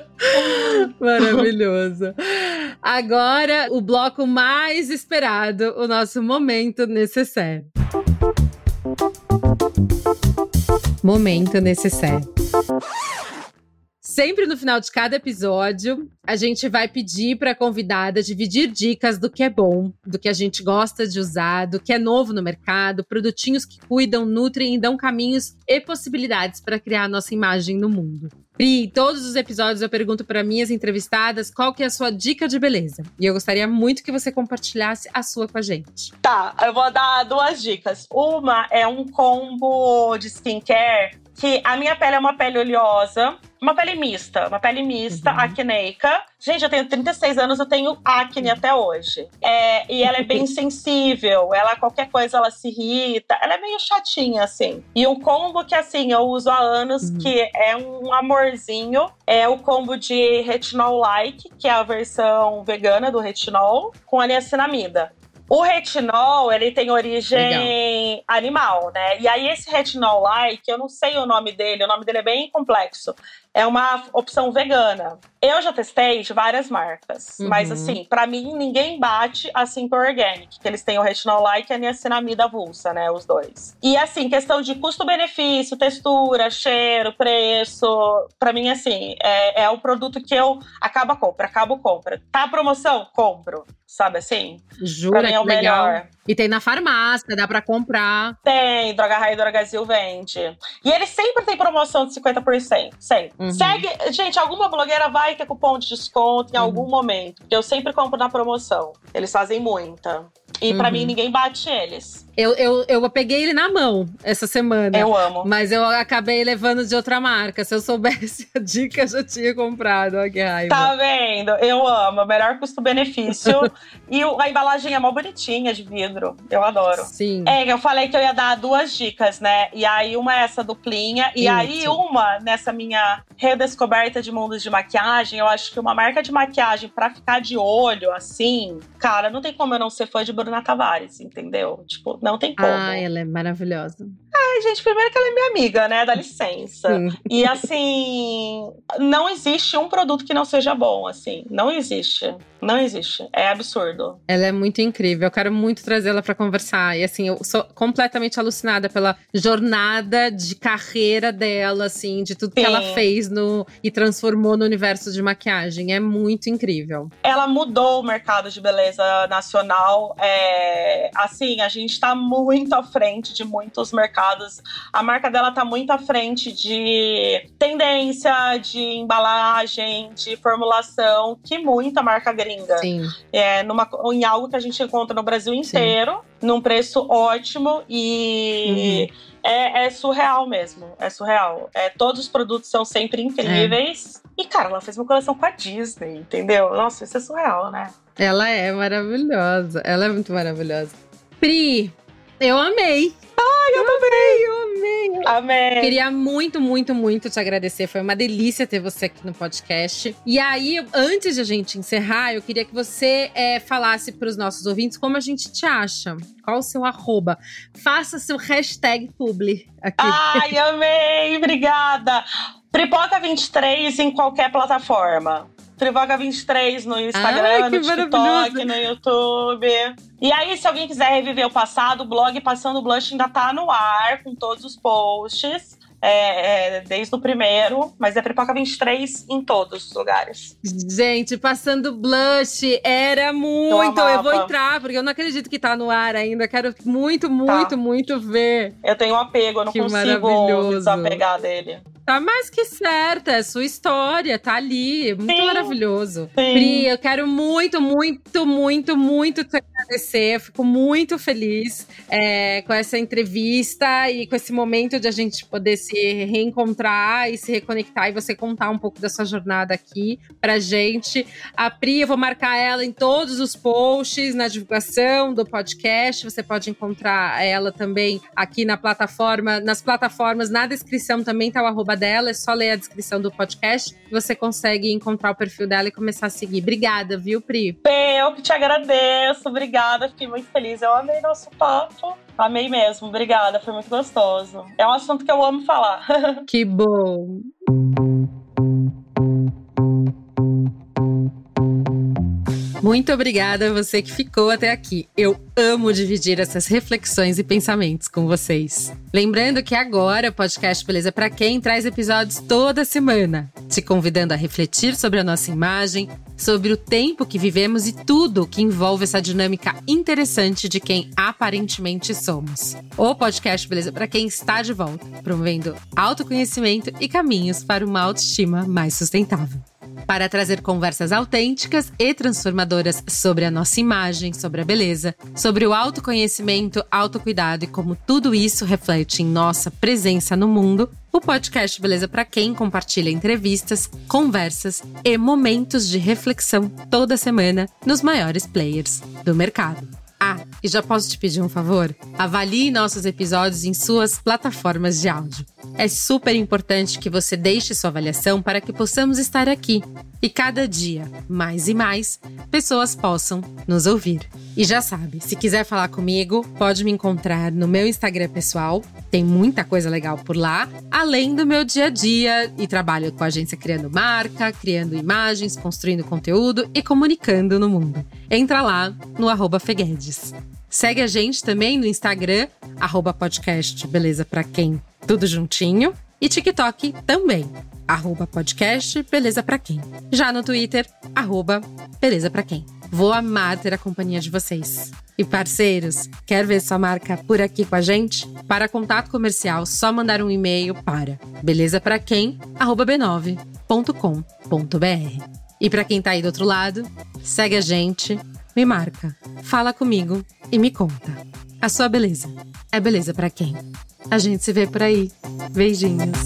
<laughs> Maravilhoso. Agora, o bloco mais esperado, o nosso momento necessário. Momento necessário. Sempre no final de cada episódio, a gente vai pedir para a convidada dividir dicas do que é bom, do que a gente gosta de usar, do que é novo no mercado, produtinhos que cuidam, nutrem e dão caminhos e possibilidades para criar a nossa imagem no mundo. Pri, todos os episódios eu pergunto para minhas entrevistadas qual que é a sua dica de beleza. E eu gostaria muito que você compartilhasse a sua com a gente. Tá, eu vou dar duas dicas. Uma é um combo de skincare que a minha pele é uma pele oleosa, uma pele mista, uma pele mista, uhum. acneica. Gente, eu tenho 36 anos, eu tenho acne até hoje. É, e ela é bem <laughs> sensível, ela qualquer coisa ela se irrita, ela é meio chatinha assim. E um combo que assim eu uso há anos, uhum. que é um amorzinho, é o combo de retinol like, que é a versão vegana do retinol, com a niacinamida. O retinol, ele tem origem Legal. animal, né? E aí esse retinol like, eu não sei o nome dele, o nome dele é bem complexo é uma opção vegana. Eu já testei de várias marcas, uhum. mas assim, para mim ninguém bate a Simple Organic, que eles têm o retinol like e a niacinamida avulsa, né, os dois. E assim, questão de custo-benefício, textura, cheiro, preço, para mim assim, é, é o produto que eu acaba compra, acabo compra. Tá promoção? Compro, sabe assim? Jura pra mim é o legal. melhor. E tem na farmácia, dá para comprar. Tem, Droga Raia e Drogazil vende. E ele sempre tem promoção de 50%, sempre. Uhum. Segue, gente, alguma blogueira vai ter cupom de desconto em uhum. algum momento. Porque eu sempre compro na promoção. Eles fazem muita. E uhum. para mim, ninguém bate eles. Eu, eu, eu peguei ele na mão essa semana. Eu amo. Mas eu acabei levando de outra marca. Se eu soubesse a dica, eu já tinha comprado. Olha que raiva. Tá vendo? Eu amo. Melhor custo-benefício. e a embalagem é mó bonitinha de vidro. Eu adoro. Sim. É, eu falei que eu ia dar duas dicas, né? E aí, uma é essa duplinha. E Isso. aí, uma, nessa minha redescoberta de mundos de maquiagem, eu acho que uma marca de maquiagem pra ficar de olho, assim, cara, não tem como eu não ser fã de Bruna Tavares, entendeu? Tipo, não tem como. Ah, ela é maravilhosa. Ai, gente, primeiro que ela é minha amiga, né? Dá <laughs> licença. Sim. E assim, não existe um produto que não seja bom, assim. Não existe. Não existe. É absurdo. Ela é muito incrível. Eu quero muito trazê-la para conversar. E assim, eu sou completamente alucinada pela jornada de carreira dela, assim, de tudo Sim. que ela fez no e transformou no universo de maquiagem. É muito incrível. Ela mudou o mercado de beleza nacional. É, assim, a gente tá muito à frente de muitos mercados. A marca dela tá muito à frente de tendência, de embalagem, de formulação, que muita marca gringa. Sim. É, numa, em algo que a gente encontra no Brasil inteiro, Sim. num preço ótimo e. Uhum. É, é, surreal mesmo. É surreal. É, todos os produtos são sempre incríveis. É. E, cara, ela fez uma coleção com a Disney, entendeu? Nossa, isso é surreal, né? Ela é maravilhosa. Ela é muito maravilhosa. Pri, eu amei. Ai, eu, também, eu amei. Amém. Queria muito, muito, muito te agradecer. Foi uma delícia ter você aqui no podcast. E aí, antes de a gente encerrar, eu queria que você é, falasse para os nossos ouvintes como a gente te acha. Qual o seu arroba? Faça seu hashtag publi aqui. Ai, amei! Obrigada! Pripoca23 em qualquer plataforma. Trivaga23 no Instagram, Ai, no TikTok, no YouTube. E aí, se alguém quiser reviver o passado, o blog Passando Blush ainda tá no ar com todos os posts. É, é, desde o primeiro, mas é Pipoca 23 em todos os lugares. Gente, passando blush, era muito. Eu, eu, vou entrar, porque eu não acredito que tá no ar ainda. Quero muito, muito, tá. muito ver. Eu tenho um apego, eu não que consigo desapegar dele. Tá mais que certa, é sua história, tá ali. Muito Sim. maravilhoso. Sim. Pri, eu quero muito, muito, muito, muito te agradecer. Eu fico muito feliz é, com essa entrevista e com esse momento de a gente poder se reencontrar e se reconectar e você contar um pouco da sua jornada aqui pra gente. A Pri, eu vou marcar ela em todos os posts, na divulgação do podcast. Você pode encontrar ela também aqui na plataforma, nas plataformas, na descrição também tá o arroba dela, é só ler a descrição do podcast você consegue encontrar o perfil dela e começar a seguir. Obrigada, viu, Pri? Eu que te agradeço, obrigada, fiquei muito feliz. Eu amei nosso papo. Amei mesmo, obrigada, foi muito gostoso. É um assunto que eu amo falar. <laughs> que bom. Muito obrigada a você que ficou até aqui. Eu amo dividir essas reflexões e pensamentos com vocês. Lembrando que agora o podcast Beleza para Quem traz episódios toda semana, te convidando a refletir sobre a nossa imagem, sobre o tempo que vivemos e tudo que envolve essa dinâmica interessante de quem aparentemente somos. O podcast Beleza para Quem está de volta, promovendo autoconhecimento e caminhos para uma autoestima mais sustentável para trazer conversas autênticas e transformadoras sobre a nossa imagem, sobre a beleza, sobre o autoconhecimento, autocuidado e como tudo isso reflete em nossa presença no mundo. O podcast Beleza para quem compartilha entrevistas, conversas e momentos de reflexão toda semana nos maiores players do mercado. Ah, e já posso te pedir um favor? Avalie nossos episódios em suas plataformas de áudio. É super importante que você deixe sua avaliação para que possamos estar aqui e cada dia, mais e mais, pessoas possam nos ouvir. E já sabe, se quiser falar comigo, pode me encontrar no meu Instagram pessoal. Tem muita coisa legal por lá, além do meu dia a dia e trabalho com a agência criando marca, criando imagens, construindo conteúdo e comunicando no mundo. Entra lá no arroba Feguedes. Segue a gente também no Instagram, arroba podcast Beleza Pra Quem, tudo juntinho. E TikTok também, arroba podcast Beleza Pra Quem. Já no Twitter, arroba Beleza Pra Quem. Vou amar ter a companhia de vocês. E parceiros, quer ver sua marca por aqui com a gente? Para contato comercial, só mandar um e-mail para belezapraquem@b9.com.br. E para quem tá aí do outro lado, segue a gente, me marca, fala comigo e me conta. A sua beleza é beleza para quem? A gente se vê por aí. Beijinhos.